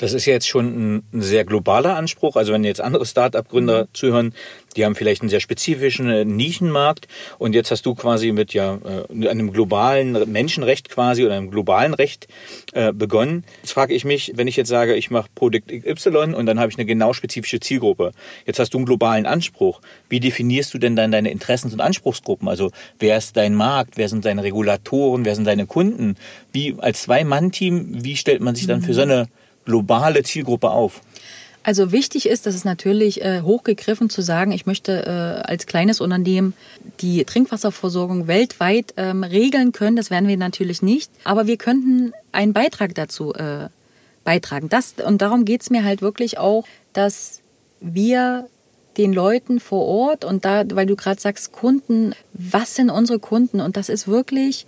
Das ist jetzt schon ein, sehr globaler Anspruch. Also wenn jetzt andere Start-up-Gründer mhm. zuhören, die haben vielleicht einen sehr spezifischen äh, Nischenmarkt und jetzt hast du quasi mit ja äh, einem globalen Menschenrecht quasi oder einem globalen Recht äh, begonnen. Jetzt frage ich mich, wenn ich jetzt sage, ich mache Produkt Y und dann habe ich eine genau spezifische Zielgruppe. Jetzt hast du einen globalen Anspruch. Wie definierst du denn dann deine Interessens- und Anspruchsgruppen? Also wer ist dein Markt? Wer sind deine Regulatoren? Wer sind deine Kunden? Wie als Zwei-Mann-Team, wie stellt man sich dann für so eine globale Zielgruppe auf? Also wichtig ist, dass es natürlich äh, hochgegriffen zu sagen, ich möchte äh, als kleines Unternehmen die Trinkwasserversorgung weltweit ähm, regeln können. Das werden wir natürlich nicht. Aber wir könnten einen Beitrag dazu äh, beitragen. Das, und darum geht's mir halt wirklich auch, dass wir den Leuten vor Ort und da, weil du gerade sagst, Kunden, was sind unsere Kunden? Und das ist wirklich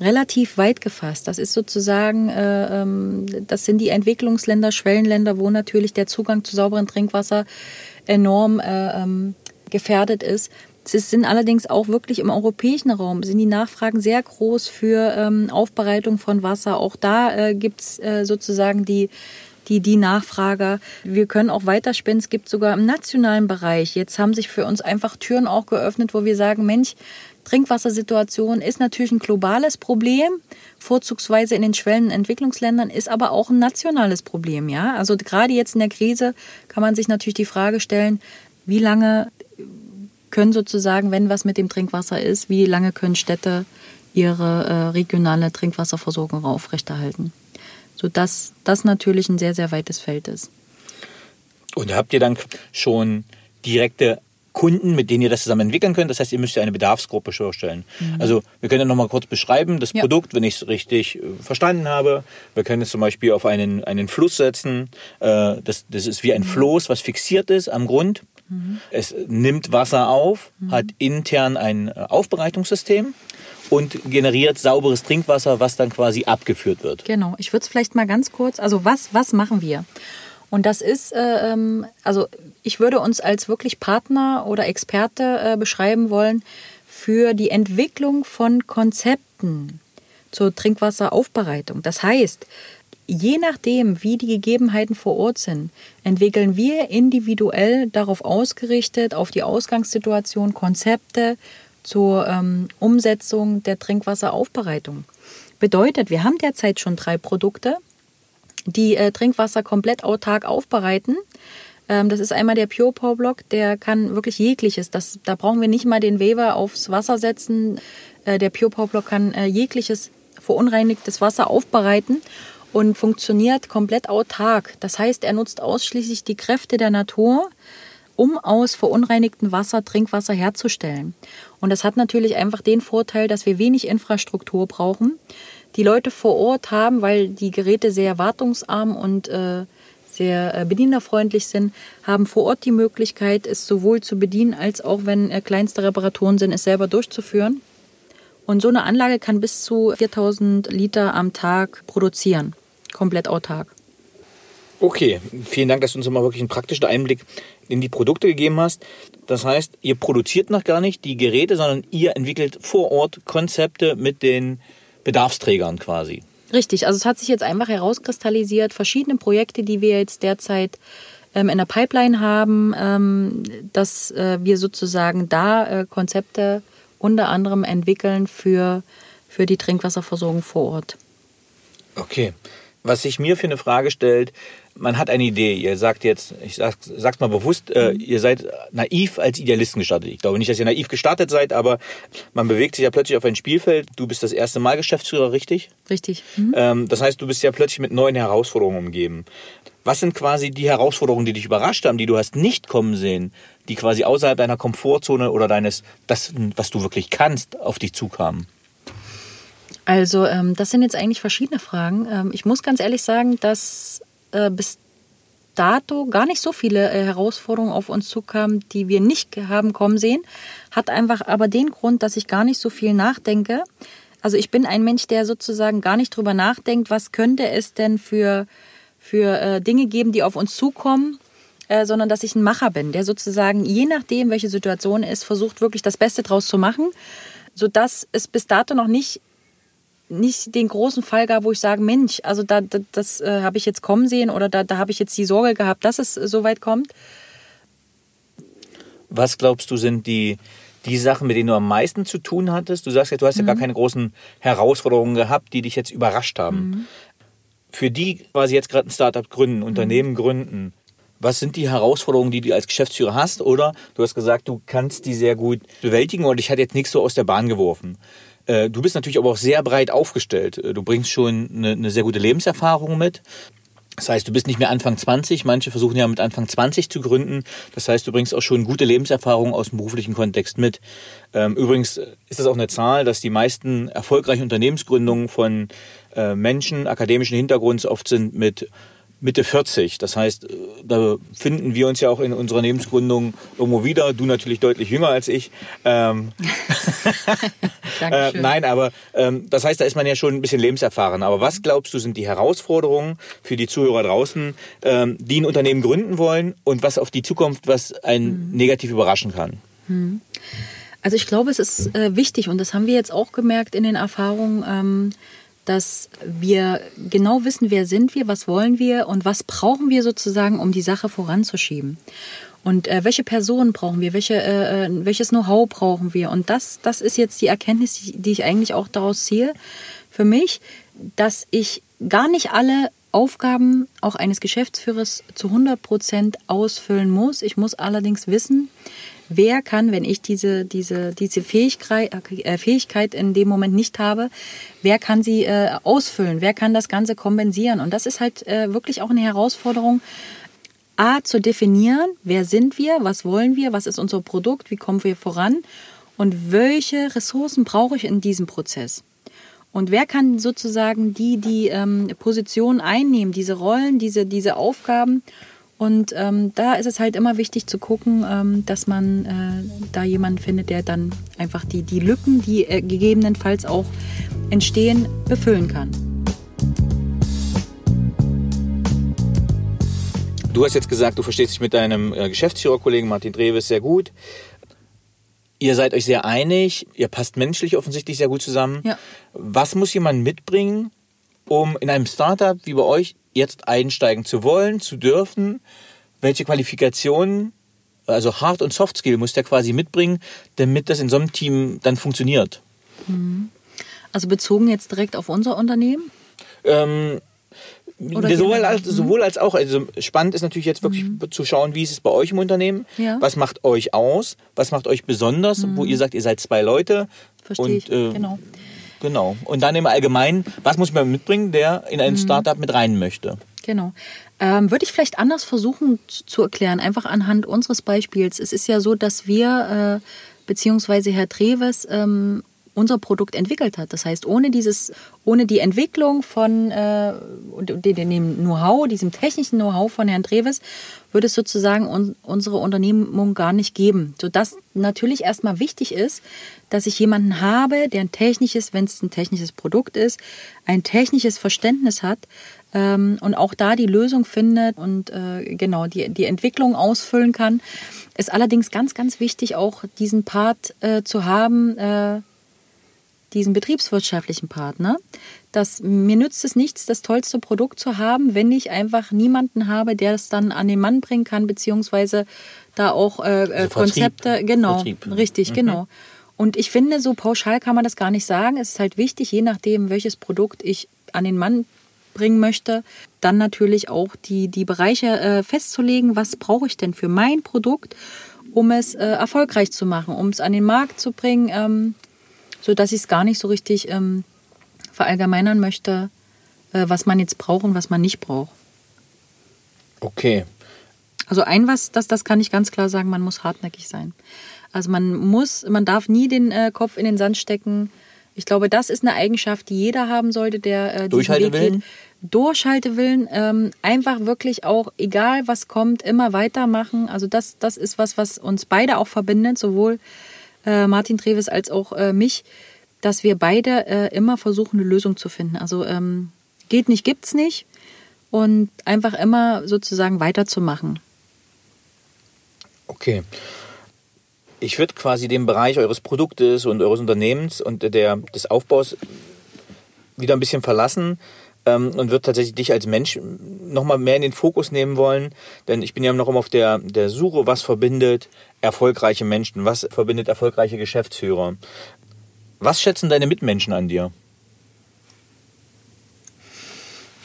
relativ weit gefasst. Das ist sozusagen, äh, ähm, das sind die Entwicklungsländer, Schwellenländer, wo natürlich der Zugang zu sauberem Trinkwasser enorm äh, ähm, gefährdet ist. Es sind allerdings auch wirklich im europäischen Raum, sind die Nachfragen sehr groß für ähm, Aufbereitung von Wasser. Auch da äh, gibt's äh, sozusagen die, die, die Nachfrage. Wir können auch weiterspinnen. Es gibt sogar im nationalen Bereich. Jetzt haben sich für uns einfach Türen auch geöffnet, wo wir sagen, Mensch, Trinkwassersituation ist natürlich ein globales Problem, vorzugsweise in den Schwellen- Entwicklungsländern, ist aber auch ein nationales Problem. Ja? Also gerade jetzt in der Krise kann man sich natürlich die Frage stellen, wie lange können sozusagen, wenn was mit dem Trinkwasser ist, wie lange können Städte ihre äh, regionale Trinkwasserversorgung aufrechterhalten? Sodass das natürlich ein sehr, sehr weites Feld ist. Und habt ihr dann schon direkte Kunden, mit denen ihr das zusammen entwickeln könnt. Das heißt, ihr müsst ja eine Bedarfsgruppe vorstellen. Mhm. Also wir können ja noch mal kurz beschreiben, das ja. Produkt, wenn ich es richtig äh, verstanden habe. Wir können es zum Beispiel auf einen, einen Fluss setzen. Äh, das, das ist wie ein mhm. Floß, was fixiert ist am Grund. Mhm. Es nimmt Wasser auf, mhm. hat intern ein äh, Aufbereitungssystem und generiert sauberes Trinkwasser, was dann quasi abgeführt wird. Genau. Ich würde es vielleicht mal ganz kurz, also was, was machen wir? Und das ist, äh, ähm, also ich würde uns als wirklich Partner oder Experte äh, beschreiben wollen für die Entwicklung von Konzepten zur Trinkwasseraufbereitung. Das heißt, je nachdem, wie die Gegebenheiten vor Ort sind, entwickeln wir individuell darauf ausgerichtet, auf die Ausgangssituation Konzepte zur ähm, Umsetzung der Trinkwasseraufbereitung. Bedeutet, wir haben derzeit schon drei Produkte, die äh, Trinkwasser komplett autark aufbereiten. Ähm, das ist einmal der Pure Power Block, der kann wirklich jegliches. Das, da brauchen wir nicht mal den Weber aufs Wasser setzen. Äh, der Pure Power Block kann äh, jegliches verunreinigtes Wasser aufbereiten und funktioniert komplett autark. Das heißt, er nutzt ausschließlich die Kräfte der Natur, um aus verunreinigtem Wasser Trinkwasser herzustellen. Und das hat natürlich einfach den Vorteil, dass wir wenig Infrastruktur brauchen die Leute vor Ort haben, weil die Geräte sehr wartungsarm und äh, sehr äh, bedienerfreundlich sind, haben vor Ort die Möglichkeit, es sowohl zu bedienen, als auch, wenn äh, kleinste Reparaturen sind, es selber durchzuführen. Und so eine Anlage kann bis zu 4000 Liter am Tag produzieren, komplett autark. Okay, vielen Dank, dass du uns mal wirklich einen praktischen Einblick in die Produkte gegeben hast. Das heißt, ihr produziert noch gar nicht die Geräte, sondern ihr entwickelt vor Ort Konzepte mit den Bedarfsträgern quasi. Richtig, also es hat sich jetzt einfach herauskristallisiert, verschiedene Projekte, die wir jetzt derzeit ähm, in der Pipeline haben, ähm, dass äh, wir sozusagen da äh, Konzepte unter anderem entwickeln für, für die Trinkwasserversorgung vor Ort. Okay. Was sich mir für eine Frage stellt, man hat eine Idee. Ihr sagt jetzt, ich sag, sag's mal bewusst, äh, mhm. ihr seid naiv als Idealisten gestartet. Ich glaube nicht, dass ihr naiv gestartet seid, aber man bewegt sich ja plötzlich auf ein Spielfeld. Du bist das erste Mal Geschäftsführer, richtig? Richtig. Mhm. Ähm, das heißt, du bist ja plötzlich mit neuen Herausforderungen umgeben. Was sind quasi die Herausforderungen, die dich überrascht haben, die du hast nicht kommen sehen, die quasi außerhalb deiner Komfortzone oder deines, das, was du wirklich kannst, auf dich zukamen? Also, ähm, das sind jetzt eigentlich verschiedene Fragen. Ähm, ich muss ganz ehrlich sagen, dass äh, bis dato gar nicht so viele äh, Herausforderungen auf uns zukamen, die wir nicht haben kommen sehen. Hat einfach aber den Grund, dass ich gar nicht so viel nachdenke. Also ich bin ein Mensch, der sozusagen gar nicht drüber nachdenkt, was könnte es denn für, für äh, Dinge geben, die auf uns zukommen, äh, sondern dass ich ein Macher bin, der sozusagen, je nachdem, welche Situation ist, versucht wirklich das Beste draus zu machen, sodass es bis dato noch nicht nicht den großen Fall gab, wo ich sage, Mensch, also da, da das äh, habe ich jetzt kommen sehen oder da, da habe ich jetzt die Sorge gehabt, dass es so weit kommt. Was glaubst du sind die, die Sachen, mit denen du am meisten zu tun hattest? Du sagst ja, du hast mhm. ja gar mhm. keine großen Herausforderungen gehabt, die dich jetzt überrascht haben. Mhm. Für die quasi jetzt gerade ein Startup gründen, Unternehmen mhm. gründen, was sind die Herausforderungen, die du als Geschäftsführer hast? Oder du hast gesagt, du kannst die sehr gut bewältigen und ich hatte jetzt nichts so aus der Bahn geworfen. Äh, du bist natürlich aber auch sehr breit aufgestellt. Äh, du bringst schon eine, eine sehr gute Lebenserfahrung mit. Das heißt, du bist nicht mehr Anfang 20. Manche versuchen ja mit Anfang 20 zu gründen. Das heißt, du bringst auch schon gute Lebenserfahrung aus dem beruflichen Kontext mit. Ähm, übrigens ist das auch eine Zahl, dass die meisten erfolgreichen Unternehmensgründungen von äh, Menschen akademischen Hintergrunds oft sind mit Mitte 40. Das heißt, äh, da finden wir uns ja auch in unserer Lebensgründung irgendwo wieder. Du natürlich deutlich jünger als ich. Ähm, äh, nein, aber ähm, das heißt, da ist man ja schon ein bisschen lebenserfahren. Aber was glaubst du, sind die Herausforderungen für die Zuhörer draußen, ähm, die ein Unternehmen gründen wollen und was auf die Zukunft, was einen mhm. negativ überraschen kann? Mhm. Also ich glaube, es ist äh, wichtig und das haben wir jetzt auch gemerkt in den Erfahrungen. Dass wir genau wissen, wer sind wir, was wollen wir und was brauchen wir sozusagen, um die Sache voranzuschieben. Und äh, welche Personen brauchen wir, welche, äh, äh welches Know-how brauchen wir. Und das, das ist jetzt die Erkenntnis, die, die ich eigentlich auch daraus ziehe für mich, dass ich gar nicht alle Aufgaben auch eines Geschäftsführers zu 100 Prozent ausfüllen muss. Ich muss allerdings wissen, wer kann, wenn ich diese, diese, diese Fähigkeit, äh, Fähigkeit in dem Moment nicht habe, wer kann sie äh, ausfüllen, wer kann das Ganze kompensieren. Und das ist halt äh, wirklich auch eine Herausforderung, A, zu definieren, wer sind wir, was wollen wir, was ist unser Produkt, wie kommen wir voran und welche Ressourcen brauche ich in diesem Prozess. Und wer kann sozusagen die, die ähm, Position einnehmen, diese Rollen, diese, diese Aufgaben und ähm, da ist es halt immer wichtig zu gucken, ähm, dass man äh, da jemanden findet, der dann einfach die, die Lücken, die äh, gegebenenfalls auch entstehen, befüllen kann. Du hast jetzt gesagt, du verstehst dich mit deinem äh, Geschäftsführerkollegen Martin Dreves sehr gut. Ihr seid euch sehr einig, ihr passt menschlich offensichtlich sehr gut zusammen. Ja. Was muss jemand mitbringen, um in einem Startup wie bei euch jetzt einsteigen zu wollen, zu dürfen? Welche Qualifikationen, also Hard- und Soft-Skill muss der quasi mitbringen, damit das in so einem Team dann funktioniert? Mhm. Also bezogen jetzt direkt auf unser Unternehmen? Ähm, sowohl, als, mhm. sowohl als auch. Also spannend ist natürlich jetzt wirklich mhm. zu schauen, wie ist es bei euch im Unternehmen? Ja. Was macht euch aus? Was macht euch besonders? Mhm. Wo ihr sagt, ihr seid zwei Leute. Verstehe und, ich, äh, genau. Genau. Und dann im Allgemeinen, was muss man mitbringen, der in ein mhm. Startup mit rein möchte? Genau. Ähm, würde ich vielleicht anders versuchen zu erklären, einfach anhand unseres Beispiels. Es ist ja so, dass wir, äh, beziehungsweise Herr Treves, ähm, unser Produkt entwickelt hat. Das heißt, ohne dieses, ohne die Entwicklung von äh, dem Know-how, diesem technischen Know-how von Herrn Treves, würde es sozusagen un unsere Unternehmung gar nicht geben. Sodass natürlich erstmal wichtig ist, dass ich jemanden habe, der ein technisches, wenn es ein technisches Produkt ist, ein technisches Verständnis hat ähm, und auch da die Lösung findet und äh, genau die, die Entwicklung ausfüllen kann. Ist allerdings ganz, ganz wichtig, auch diesen Part äh, zu haben, äh, diesen betriebswirtschaftlichen Partner, dass mir nützt es nichts, das tollste Produkt zu haben, wenn ich einfach niemanden habe, der es dann an den Mann bringen kann, beziehungsweise da auch äh, äh also Konzepte, Vertrieb. genau, Vertrieb. richtig, mhm. genau. Und ich finde, so pauschal kann man das gar nicht sagen. Es ist halt wichtig, je nachdem, welches Produkt ich an den Mann bringen möchte, dann natürlich auch die, die Bereiche äh, festzulegen, was brauche ich denn für mein Produkt, um es äh, erfolgreich zu machen, um es an den Markt zu bringen, ähm, sodass ich es gar nicht so richtig ähm, verallgemeinern möchte, äh, was man jetzt braucht und was man nicht braucht. Okay. Also ein was, das, das kann ich ganz klar sagen, man muss hartnäckig sein. Also man muss, man darf nie den äh, Kopf in den Sand stecken. Ich glaube, das ist eine Eigenschaft, die jeder haben sollte, der äh, Durchhaltewillen. Durchhaltewillen, ähm, einfach wirklich auch, egal was kommt, immer weitermachen. Also das, das ist was, was uns beide auch verbindet, sowohl äh, Martin Treves als auch äh, mich, dass wir beide äh, immer versuchen, eine Lösung zu finden. Also ähm, geht nicht, gibt's nicht. Und einfach immer sozusagen weiterzumachen. Okay. Ich würde quasi den Bereich eures Produktes und eures Unternehmens und der, des Aufbaus wieder ein bisschen verlassen ähm, und würde tatsächlich dich als Mensch nochmal mehr in den Fokus nehmen wollen. Denn ich bin ja noch immer auf der, der Suche, was verbindet erfolgreiche Menschen, was verbindet erfolgreiche Geschäftsführer. Was schätzen deine Mitmenschen an dir?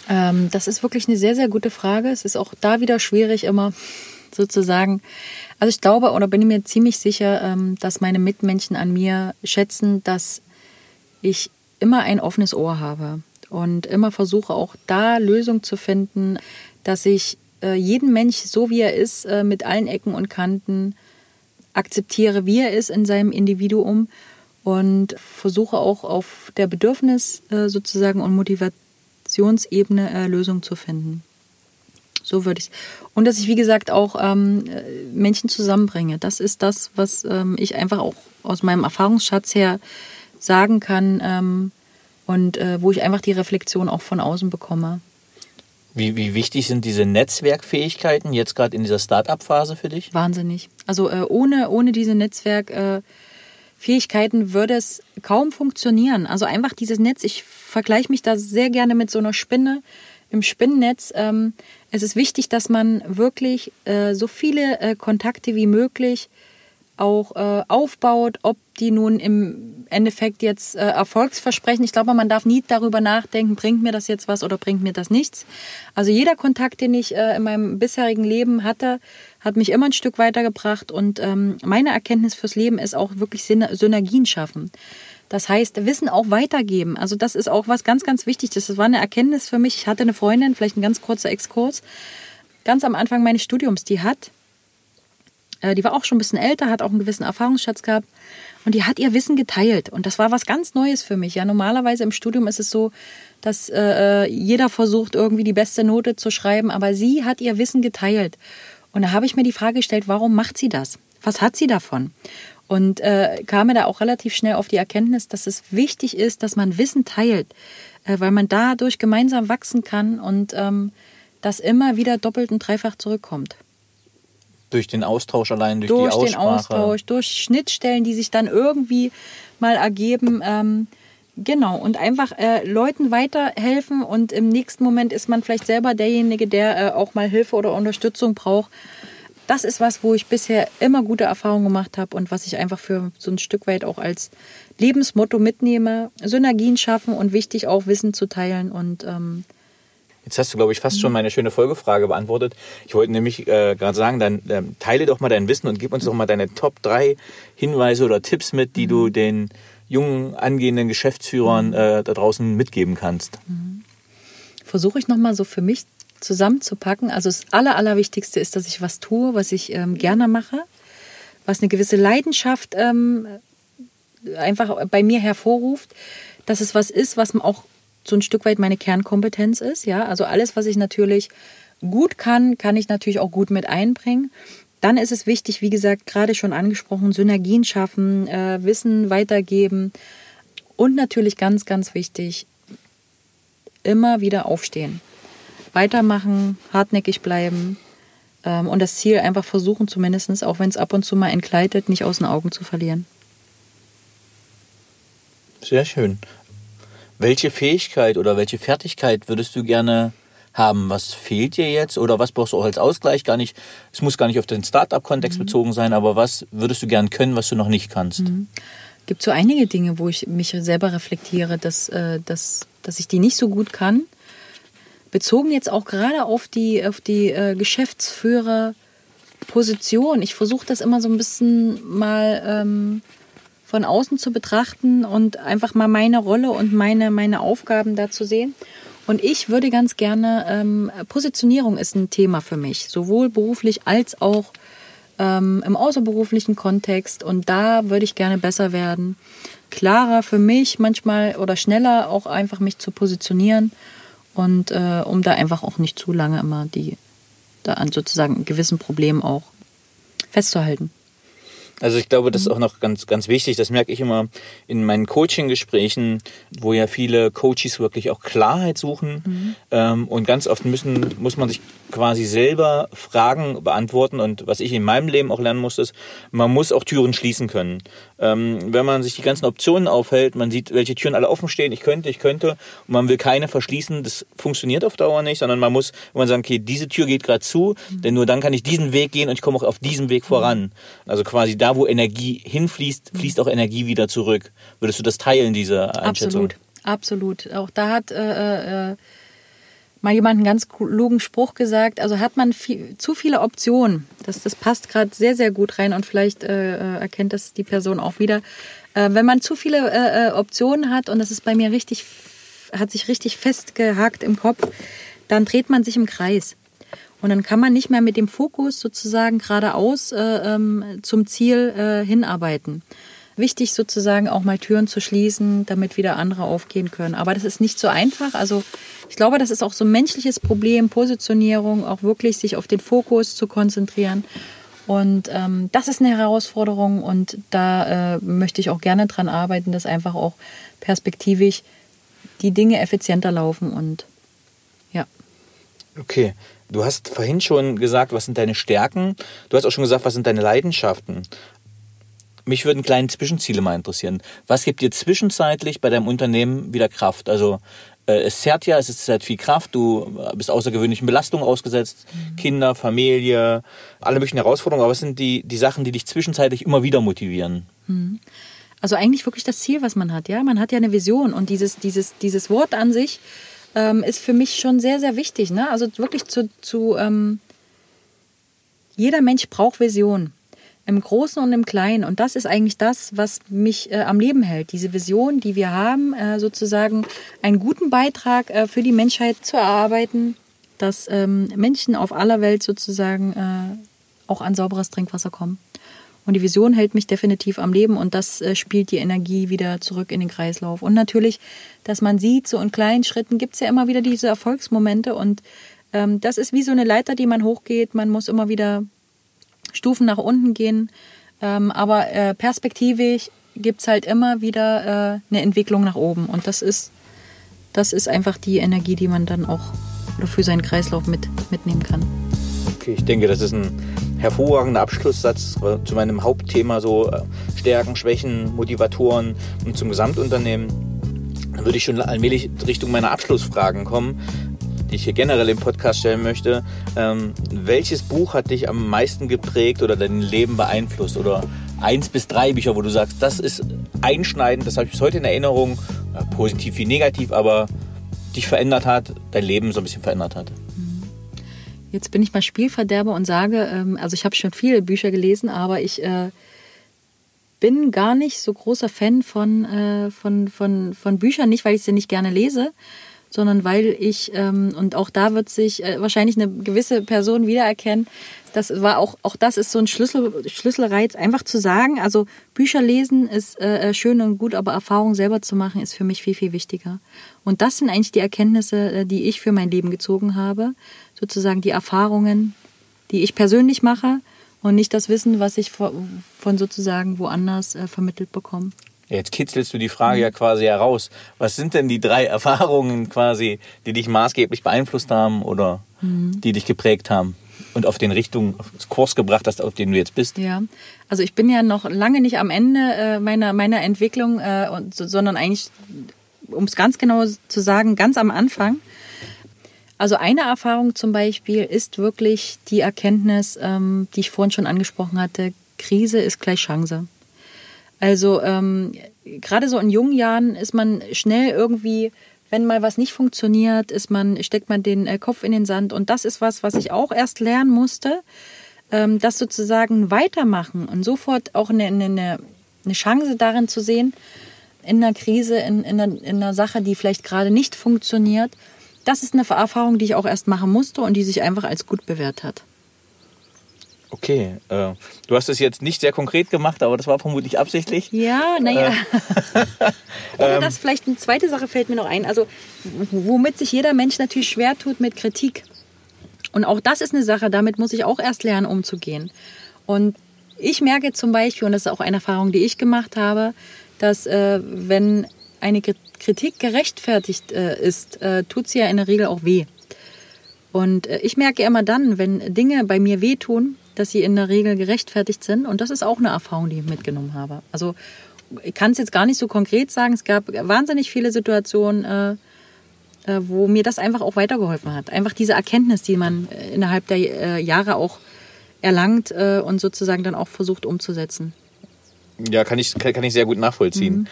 Ähm, das ist wirklich eine sehr, sehr gute Frage. Es ist auch da wieder schwierig, immer sozusagen. Also ich glaube oder bin mir ziemlich sicher, ähm, dass meine Mitmenschen an mir schätzen, dass ich immer ein offenes Ohr habe und immer versuche auch da Lösungen zu finden, dass ich äh, jeden Mensch so wie er ist, äh, mit allen Ecken und Kanten akzeptiere, wie er ist in seinem Individuum und versuche auch auf der Bedürfnis äh, sozusagen und Motivationsebene Lösungen zu finden. So würde ich es. Und dass ich, wie gesagt, auch ähm, äh, Menschen zusammenbringe. Das ist das, was ähm, ich einfach auch aus meinem Erfahrungsschatz her sagen kann ähm, und äh, wo ich einfach die Reflexion auch von außen bekomme. Wie, wie wichtig sind diese Netzwerkfähigkeiten jetzt gerade in dieser Start-up-Phase für dich? Wahnsinnig. Also äh, ohne, ohne diese Netzwerkfähigkeiten äh, würde es kaum funktionieren. Also einfach dieses Netz, ich vergleiche mich da sehr gerne mit so einer Spinne im Spinnennetz. Ähm, es ist wichtig, dass man wirklich äh, so viele äh, Kontakte wie möglich auch äh, aufbaut, ob die nun im Endeffekt jetzt äh, Erfolgsversprechen. Ich glaube, man darf nie darüber nachdenken, bringt mir das jetzt was oder bringt mir das nichts. Also jeder Kontakt, den ich äh, in meinem bisherigen Leben hatte, hat mich immer ein Stück weitergebracht. Und ähm, meine Erkenntnis fürs Leben ist auch wirklich Synergien schaffen. Das heißt, Wissen auch weitergeben. Also das ist auch was ganz, ganz wichtig. Das war eine Erkenntnis für mich. Ich hatte eine Freundin, vielleicht ein ganz kurzer Exkurs, ganz am Anfang meines Studiums, die hat die war auch schon ein bisschen älter, hat auch einen gewissen Erfahrungsschatz gehabt. Und die hat ihr Wissen geteilt. Und das war was ganz Neues für mich. Ja, normalerweise im Studium ist es so, dass äh, äh, jeder versucht, irgendwie die beste Note zu schreiben, aber sie hat ihr Wissen geteilt. Und da habe ich mir die Frage gestellt, warum macht sie das? Was hat sie davon? Und äh, kam mir da auch relativ schnell auf die Erkenntnis, dass es wichtig ist, dass man Wissen teilt, äh, weil man dadurch gemeinsam wachsen kann und ähm, das immer wieder doppelt und dreifach zurückkommt. Durch den Austausch allein, durch, durch die Aussprache. Durch den Austausch, durch Schnittstellen, die sich dann irgendwie mal ergeben. Ähm, genau, und einfach äh, Leuten weiterhelfen und im nächsten Moment ist man vielleicht selber derjenige, der äh, auch mal Hilfe oder Unterstützung braucht. Das ist was, wo ich bisher immer gute Erfahrungen gemacht habe und was ich einfach für so ein Stück weit auch als Lebensmotto mitnehme. Synergien schaffen und wichtig auch Wissen zu teilen und ähm, Jetzt hast du, glaube ich, fast schon meine schöne Folgefrage beantwortet. Ich wollte nämlich äh, gerade sagen, dann äh, teile doch mal dein Wissen und gib uns doch mal deine Top 3 Hinweise oder Tipps mit, die mhm. du den jungen angehenden Geschäftsführern äh, da draußen mitgeben kannst. Mhm. Versuche ich nochmal so für mich zusammenzupacken. Also das Aller, Allerwichtigste ist, dass ich was tue, was ich ähm, gerne mache, was eine gewisse Leidenschaft ähm, einfach bei mir hervorruft, dass es was ist, was man auch so ein Stück weit meine Kernkompetenz ist. Ja, also alles, was ich natürlich gut kann, kann ich natürlich auch gut mit einbringen. Dann ist es wichtig, wie gesagt, gerade schon angesprochen, Synergien schaffen, äh, Wissen weitergeben und natürlich ganz, ganz wichtig, immer wieder aufstehen. Weitermachen, hartnäckig bleiben ähm, und das Ziel einfach versuchen, zumindest, auch wenn es ab und zu mal entgleitet, nicht aus den Augen zu verlieren. Sehr schön. Welche Fähigkeit oder welche Fertigkeit würdest du gerne haben? Was fehlt dir jetzt oder was brauchst du auch als Ausgleich? Gar nicht, es muss gar nicht auf den Startup-Kontext mhm. bezogen sein, aber was würdest du gern können, was du noch nicht kannst? Mhm. Gibt so einige Dinge, wo ich mich selber reflektiere, dass, äh, dass, dass ich die nicht so gut kann. Bezogen jetzt auch gerade auf die, auf die äh, Geschäftsführerposition. Ich versuche das immer so ein bisschen mal ähm, von außen zu betrachten und einfach mal meine Rolle und meine, meine Aufgaben da zu sehen. Und ich würde ganz gerne, ähm, Positionierung ist ein Thema für mich, sowohl beruflich als auch ähm, im außerberuflichen Kontext. Und da würde ich gerne besser werden. Klarer für mich manchmal oder schneller auch einfach mich zu positionieren und äh, um da einfach auch nicht zu lange immer die da an sozusagen gewissen Problemen auch festzuhalten. Also ich glaube, das ist mhm. auch noch ganz, ganz wichtig. Das merke ich immer in meinen Coaching-Gesprächen, wo ja viele Coaches wirklich auch Klarheit suchen. Mhm. Ähm, und ganz oft müssen, muss man sich quasi selber Fragen beantworten. Und was ich in meinem Leben auch lernen musste, ist, man muss auch Türen schließen können. Ähm, wenn man sich die ganzen Optionen aufhält, man sieht, welche Türen alle offen stehen, ich könnte, ich könnte, und man will keine verschließen, das funktioniert auf Dauer nicht, sondern man muss, man sagt, okay, diese Tür geht gerade zu, mhm. denn nur dann kann ich diesen Weg gehen und ich komme auch auf diesem Weg voran. Also quasi da, wo Energie hinfließt, fließt auch Energie wieder zurück. Würdest du das teilen, diese Einschätzung? Absolut, absolut. Auch da hat äh, äh, mal jemand ganz klugen Spruch gesagt. Also hat man viel, zu viele Optionen. Das, das passt gerade sehr, sehr gut rein und vielleicht äh, äh erkennt das die Person auch wieder. Äh, wenn man zu viele äh, äh, Optionen hat, und das ist bei mir richtig hat sich richtig festgehakt im Kopf, dann dreht man sich im Kreis. Und dann kann man nicht mehr mit dem Fokus sozusagen geradeaus äh, ähm, zum Ziel äh, hinarbeiten. Wichtig sozusagen auch mal Türen zu schließen, damit wieder andere aufgehen können. Aber das ist nicht so einfach. Also ich glaube, das ist auch so ein menschliches Problem, Positionierung, auch wirklich sich auf den Fokus zu konzentrieren. Und ähm, das ist eine Herausforderung und da äh, möchte ich auch gerne dran arbeiten, dass einfach auch perspektivisch die Dinge effizienter laufen und ja. Okay. Du hast vorhin schon gesagt, was sind deine Stärken? Du hast auch schon gesagt, was sind deine Leidenschaften? Mich würden kleine Zwischenziele mal interessieren. Was gibt dir zwischenzeitlich bei deinem Unternehmen wieder Kraft? Also äh, es zerrt ja, es ist zerrt viel Kraft, du bist außergewöhnlichen Belastungen ausgesetzt, mhm. Kinder, Familie, alle möglichen Herausforderungen, aber was sind die, die Sachen, die dich zwischenzeitlich immer wieder motivieren? Mhm. Also eigentlich wirklich das Ziel, was man hat, ja. Man hat ja eine Vision und dieses, dieses, dieses Wort an sich, ähm, ist für mich schon sehr, sehr wichtig. Ne? Also wirklich zu, zu ähm, jeder Mensch braucht Vision. Im Großen und im Kleinen. Und das ist eigentlich das, was mich äh, am Leben hält. Diese Vision, die wir haben, äh, sozusagen einen guten Beitrag äh, für die Menschheit zu erarbeiten, dass ähm, Menschen auf aller Welt sozusagen äh, auch an sauberes Trinkwasser kommen. Und die Vision hält mich definitiv am Leben und das äh, spielt die Energie wieder zurück in den Kreislauf. Und natürlich, dass man sieht, so in kleinen Schritten gibt es ja immer wieder diese Erfolgsmomente und ähm, das ist wie so eine Leiter, die man hochgeht. Man muss immer wieder Stufen nach unten gehen. Ähm, aber äh, perspektivisch gibt es halt immer wieder äh, eine Entwicklung nach oben. Und das ist, das ist einfach die Energie, die man dann auch für seinen Kreislauf mit, mitnehmen kann. Okay, ich denke, das ist ein hervorragender Abschlusssatz äh, zu meinem Hauptthema, so äh, Stärken, Schwächen, Motivatoren und zum Gesamtunternehmen. Dann würde ich schon allmählich Richtung meiner Abschlussfragen kommen, die ich hier generell im Podcast stellen möchte. Ähm, welches Buch hat dich am meisten geprägt oder dein Leben beeinflusst? Oder eins bis drei Bücher, wo du sagst, das ist einschneidend, das habe ich bis heute in Erinnerung, positiv wie negativ, aber dich verändert hat, dein Leben so ein bisschen verändert hat? Jetzt bin ich mal Spielverderber und sage, ähm, also ich habe schon viele Bücher gelesen, aber ich äh, bin gar nicht so großer Fan von, äh, von, von, von Büchern, nicht weil ich sie nicht gerne lese, sondern weil ich, ähm, und auch da wird sich äh, wahrscheinlich eine gewisse Person wiedererkennen, das war auch, auch das ist so ein Schlüssel, Schlüsselreiz, einfach zu sagen, also Bücher lesen ist äh, schön und gut, aber Erfahrungen selber zu machen ist für mich viel, viel wichtiger. Und das sind eigentlich die Erkenntnisse, äh, die ich für mein Leben gezogen habe sozusagen die Erfahrungen, die ich persönlich mache und nicht das Wissen, was ich von sozusagen woanders äh, vermittelt bekomme. Jetzt kitzelst du die Frage ja quasi heraus. Was sind denn die drei Erfahrungen quasi, die dich maßgeblich beeinflusst haben oder mhm. die dich geprägt haben und auf den Richtung, auf den Kurs gebracht hast, auf dem du jetzt bist? Ja, also ich bin ja noch lange nicht am Ende äh, meiner, meiner Entwicklung, äh, und, sondern eigentlich, um es ganz genau zu sagen, ganz am Anfang. Also eine Erfahrung zum Beispiel ist wirklich die Erkenntnis, ähm, die ich vorhin schon angesprochen hatte, Krise ist gleich Chance. Also ähm, gerade so in jungen Jahren ist man schnell irgendwie, wenn mal was nicht funktioniert, ist man, steckt man den äh, Kopf in den Sand. Und das ist was, was ich auch erst lernen musste, ähm, das sozusagen weitermachen und sofort auch eine, eine, eine Chance darin zu sehen, in einer Krise, in, in, einer, in einer Sache, die vielleicht gerade nicht funktioniert, das ist eine Erfahrung, die ich auch erst machen musste und die sich einfach als gut bewährt hat. Okay, äh, du hast es jetzt nicht sehr konkret gemacht, aber das war vermutlich absichtlich. Ja, naja. Äh, Oder das vielleicht eine zweite Sache fällt mir noch ein. Also, womit sich jeder Mensch natürlich schwer tut mit Kritik. Und auch das ist eine Sache, damit muss ich auch erst lernen, umzugehen. Und ich merke zum Beispiel, und das ist auch eine Erfahrung, die ich gemacht habe, dass äh, wenn eine Kritik gerechtfertigt äh, ist, äh, tut sie ja in der Regel auch weh. Und äh, ich merke immer dann, wenn Dinge bei mir wehtun, dass sie in der Regel gerechtfertigt sind. Und das ist auch eine Erfahrung, die ich mitgenommen habe. Also ich kann es jetzt gar nicht so konkret sagen. Es gab wahnsinnig viele Situationen, äh, äh, wo mir das einfach auch weitergeholfen hat. Einfach diese Erkenntnis, die man äh, innerhalb der äh, Jahre auch erlangt äh, und sozusagen dann auch versucht umzusetzen. Ja, kann ich, kann ich sehr gut nachvollziehen. Mhm.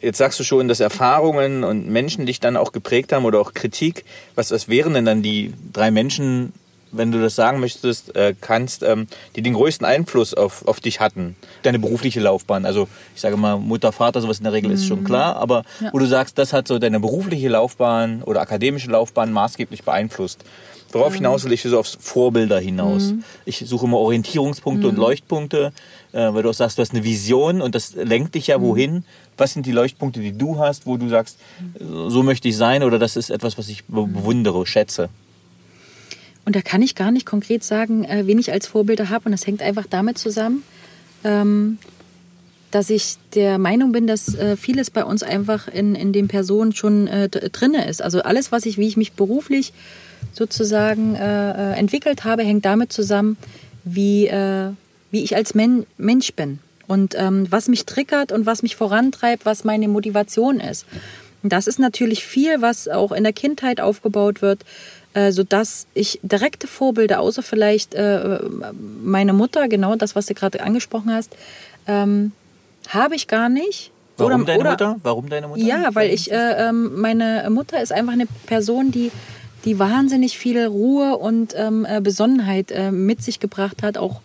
Jetzt sagst du schon, dass Erfahrungen und Menschen dich dann auch geprägt haben oder auch Kritik. Was, was wären denn dann die drei Menschen, wenn du das sagen möchtest, äh, kannst, ähm, die den größten Einfluss auf, auf dich hatten? Deine berufliche Laufbahn. Also ich sage mal, Mutter, Vater, sowas in der Regel ist schon Mhm. klar, aber Ja. wo du sagst, das hat so deine berufliche Laufbahn oder akademische Laufbahn maßgeblich beeinflusst. Worauf hinaus will ich so aufs Vorbilder hinaus. Mhm. Ich suche immer Orientierungspunkte und Leuchtpunkte, äh, weil du auch sagst, du hast eine Vision und das lenkt dich ja Mhm. wohin. Was sind die Leuchtpunkte, die du hast, wo du sagst, so möchte ich sein oder das ist etwas, was ich be- bewundere, schätze? Und da kann ich gar nicht konkret sagen, äh, wen ich als Vorbilder habe. Und das hängt einfach damit zusammen, ähm, dass ich der Meinung bin, dass äh, vieles bei uns einfach in, in den Personen schon äh, drinne ist. Also alles, was ich, wie ich mich beruflich sozusagen äh, entwickelt habe, hängt damit zusammen, wie, wie ich als Men Mensch bin. Und ähm, was mich triggert und was mich vorantreibt, was meine Motivation ist. Und das ist natürlich viel, was auch in der Kindheit aufgebaut wird, äh, sodass ich direkte Vorbilder, außer vielleicht äh, meine Mutter, genau das, was du gerade angesprochen hast, ähm, habe ich gar nicht. Warum Oder- deine oder- Mutter? Warum deine Mutter? ja, weil ich, äh, ähm, meine Mutter ist einfach eine Person, die, die wahnsinnig viel Ruhe und ähm, äh, Besonnenheit äh, mit sich gebracht hat, auch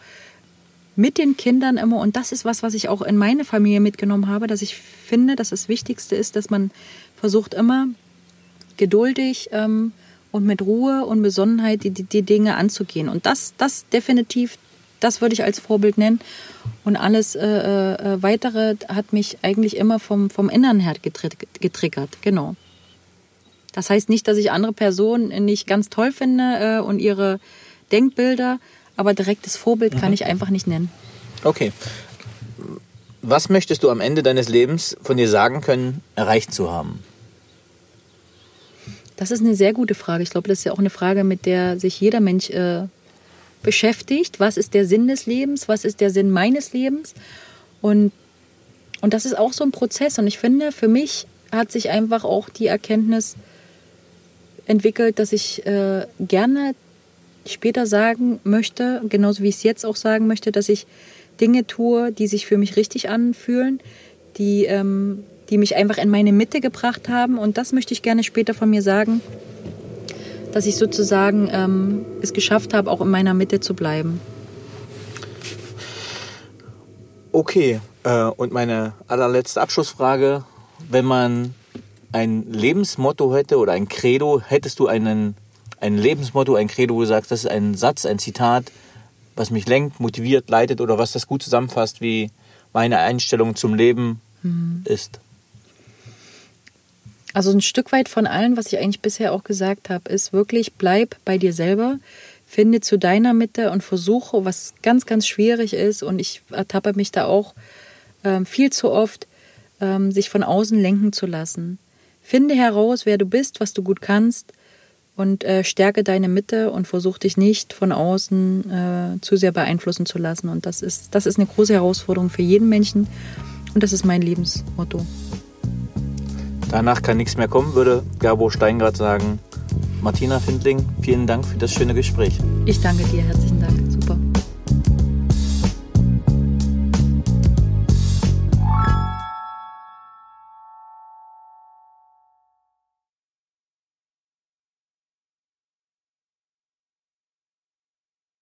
mit den Kindern immer. Und das ist was, was ich auch in meine Familie mitgenommen habe, dass ich finde, dass das Wichtigste ist, dass man versucht immer geduldig ähm, und mit Ruhe und Besonnenheit die, die, die Dinge anzugehen. Und das, das definitiv, das würde ich als Vorbild nennen. Und alles äh, äh, Weitere hat mich eigentlich immer vom, vom Innern her getri- getriggert. Genau. Das heißt nicht, dass ich andere Personen nicht ganz toll finde äh, und ihre Denkbilder, aber direktes Vorbild kann ich einfach nicht nennen. Okay. Was möchtest du am Ende deines Lebens von dir sagen können, erreicht zu haben? Das ist eine sehr gute Frage. Ich glaube, das ist ja auch eine Frage, mit der sich jeder Mensch äh, beschäftigt. Was ist der Sinn des Lebens? Was ist der Sinn meines Lebens? Und, und das ist auch so ein Prozess. Und ich finde, für mich hat sich einfach auch die Erkenntnis entwickelt, dass ich äh, gerne später sagen möchte, genauso wie ich es jetzt auch sagen möchte, dass ich Dinge tue, die sich für mich richtig anfühlen, die, ähm, die mich einfach in meine Mitte gebracht haben. Und das möchte ich gerne später von mir sagen, dass ich sozusagen ähm, es geschafft habe, auch in meiner Mitte zu bleiben. Okay, äh, und meine allerletzte Abschlussfrage. Wenn man ein Lebensmotto hätte oder ein Credo, hättest du einen, ein Lebensmotto, ein Credo, wo du sagst, das ist ein Satz, ein Zitat, was mich lenkt, motiviert, leitet oder was das gut zusammenfasst, wie meine Einstellung zum Leben ist? Also ein Stück weit von allem, was ich eigentlich bisher auch gesagt habe, ist wirklich, bleib bei dir selber, finde zu deiner Mitte und versuche, was ganz, ganz schwierig ist und ich ertappe mich da auch ähm, viel zu oft, ähm, sich von außen lenken zu lassen. Finde heraus, wer du bist, was du gut kannst und äh, stärke deine Mitte und versuch dich nicht von außen äh, zu sehr beeinflussen zu lassen. Und das ist, das ist eine große Herausforderung für jeden Menschen und das ist mein Lebensmotto. Danach kann nichts mehr kommen, würde Gabor Steingart sagen. Martina Findling, vielen Dank für das schöne Gespräch. Ich danke dir, herzlichen Dank.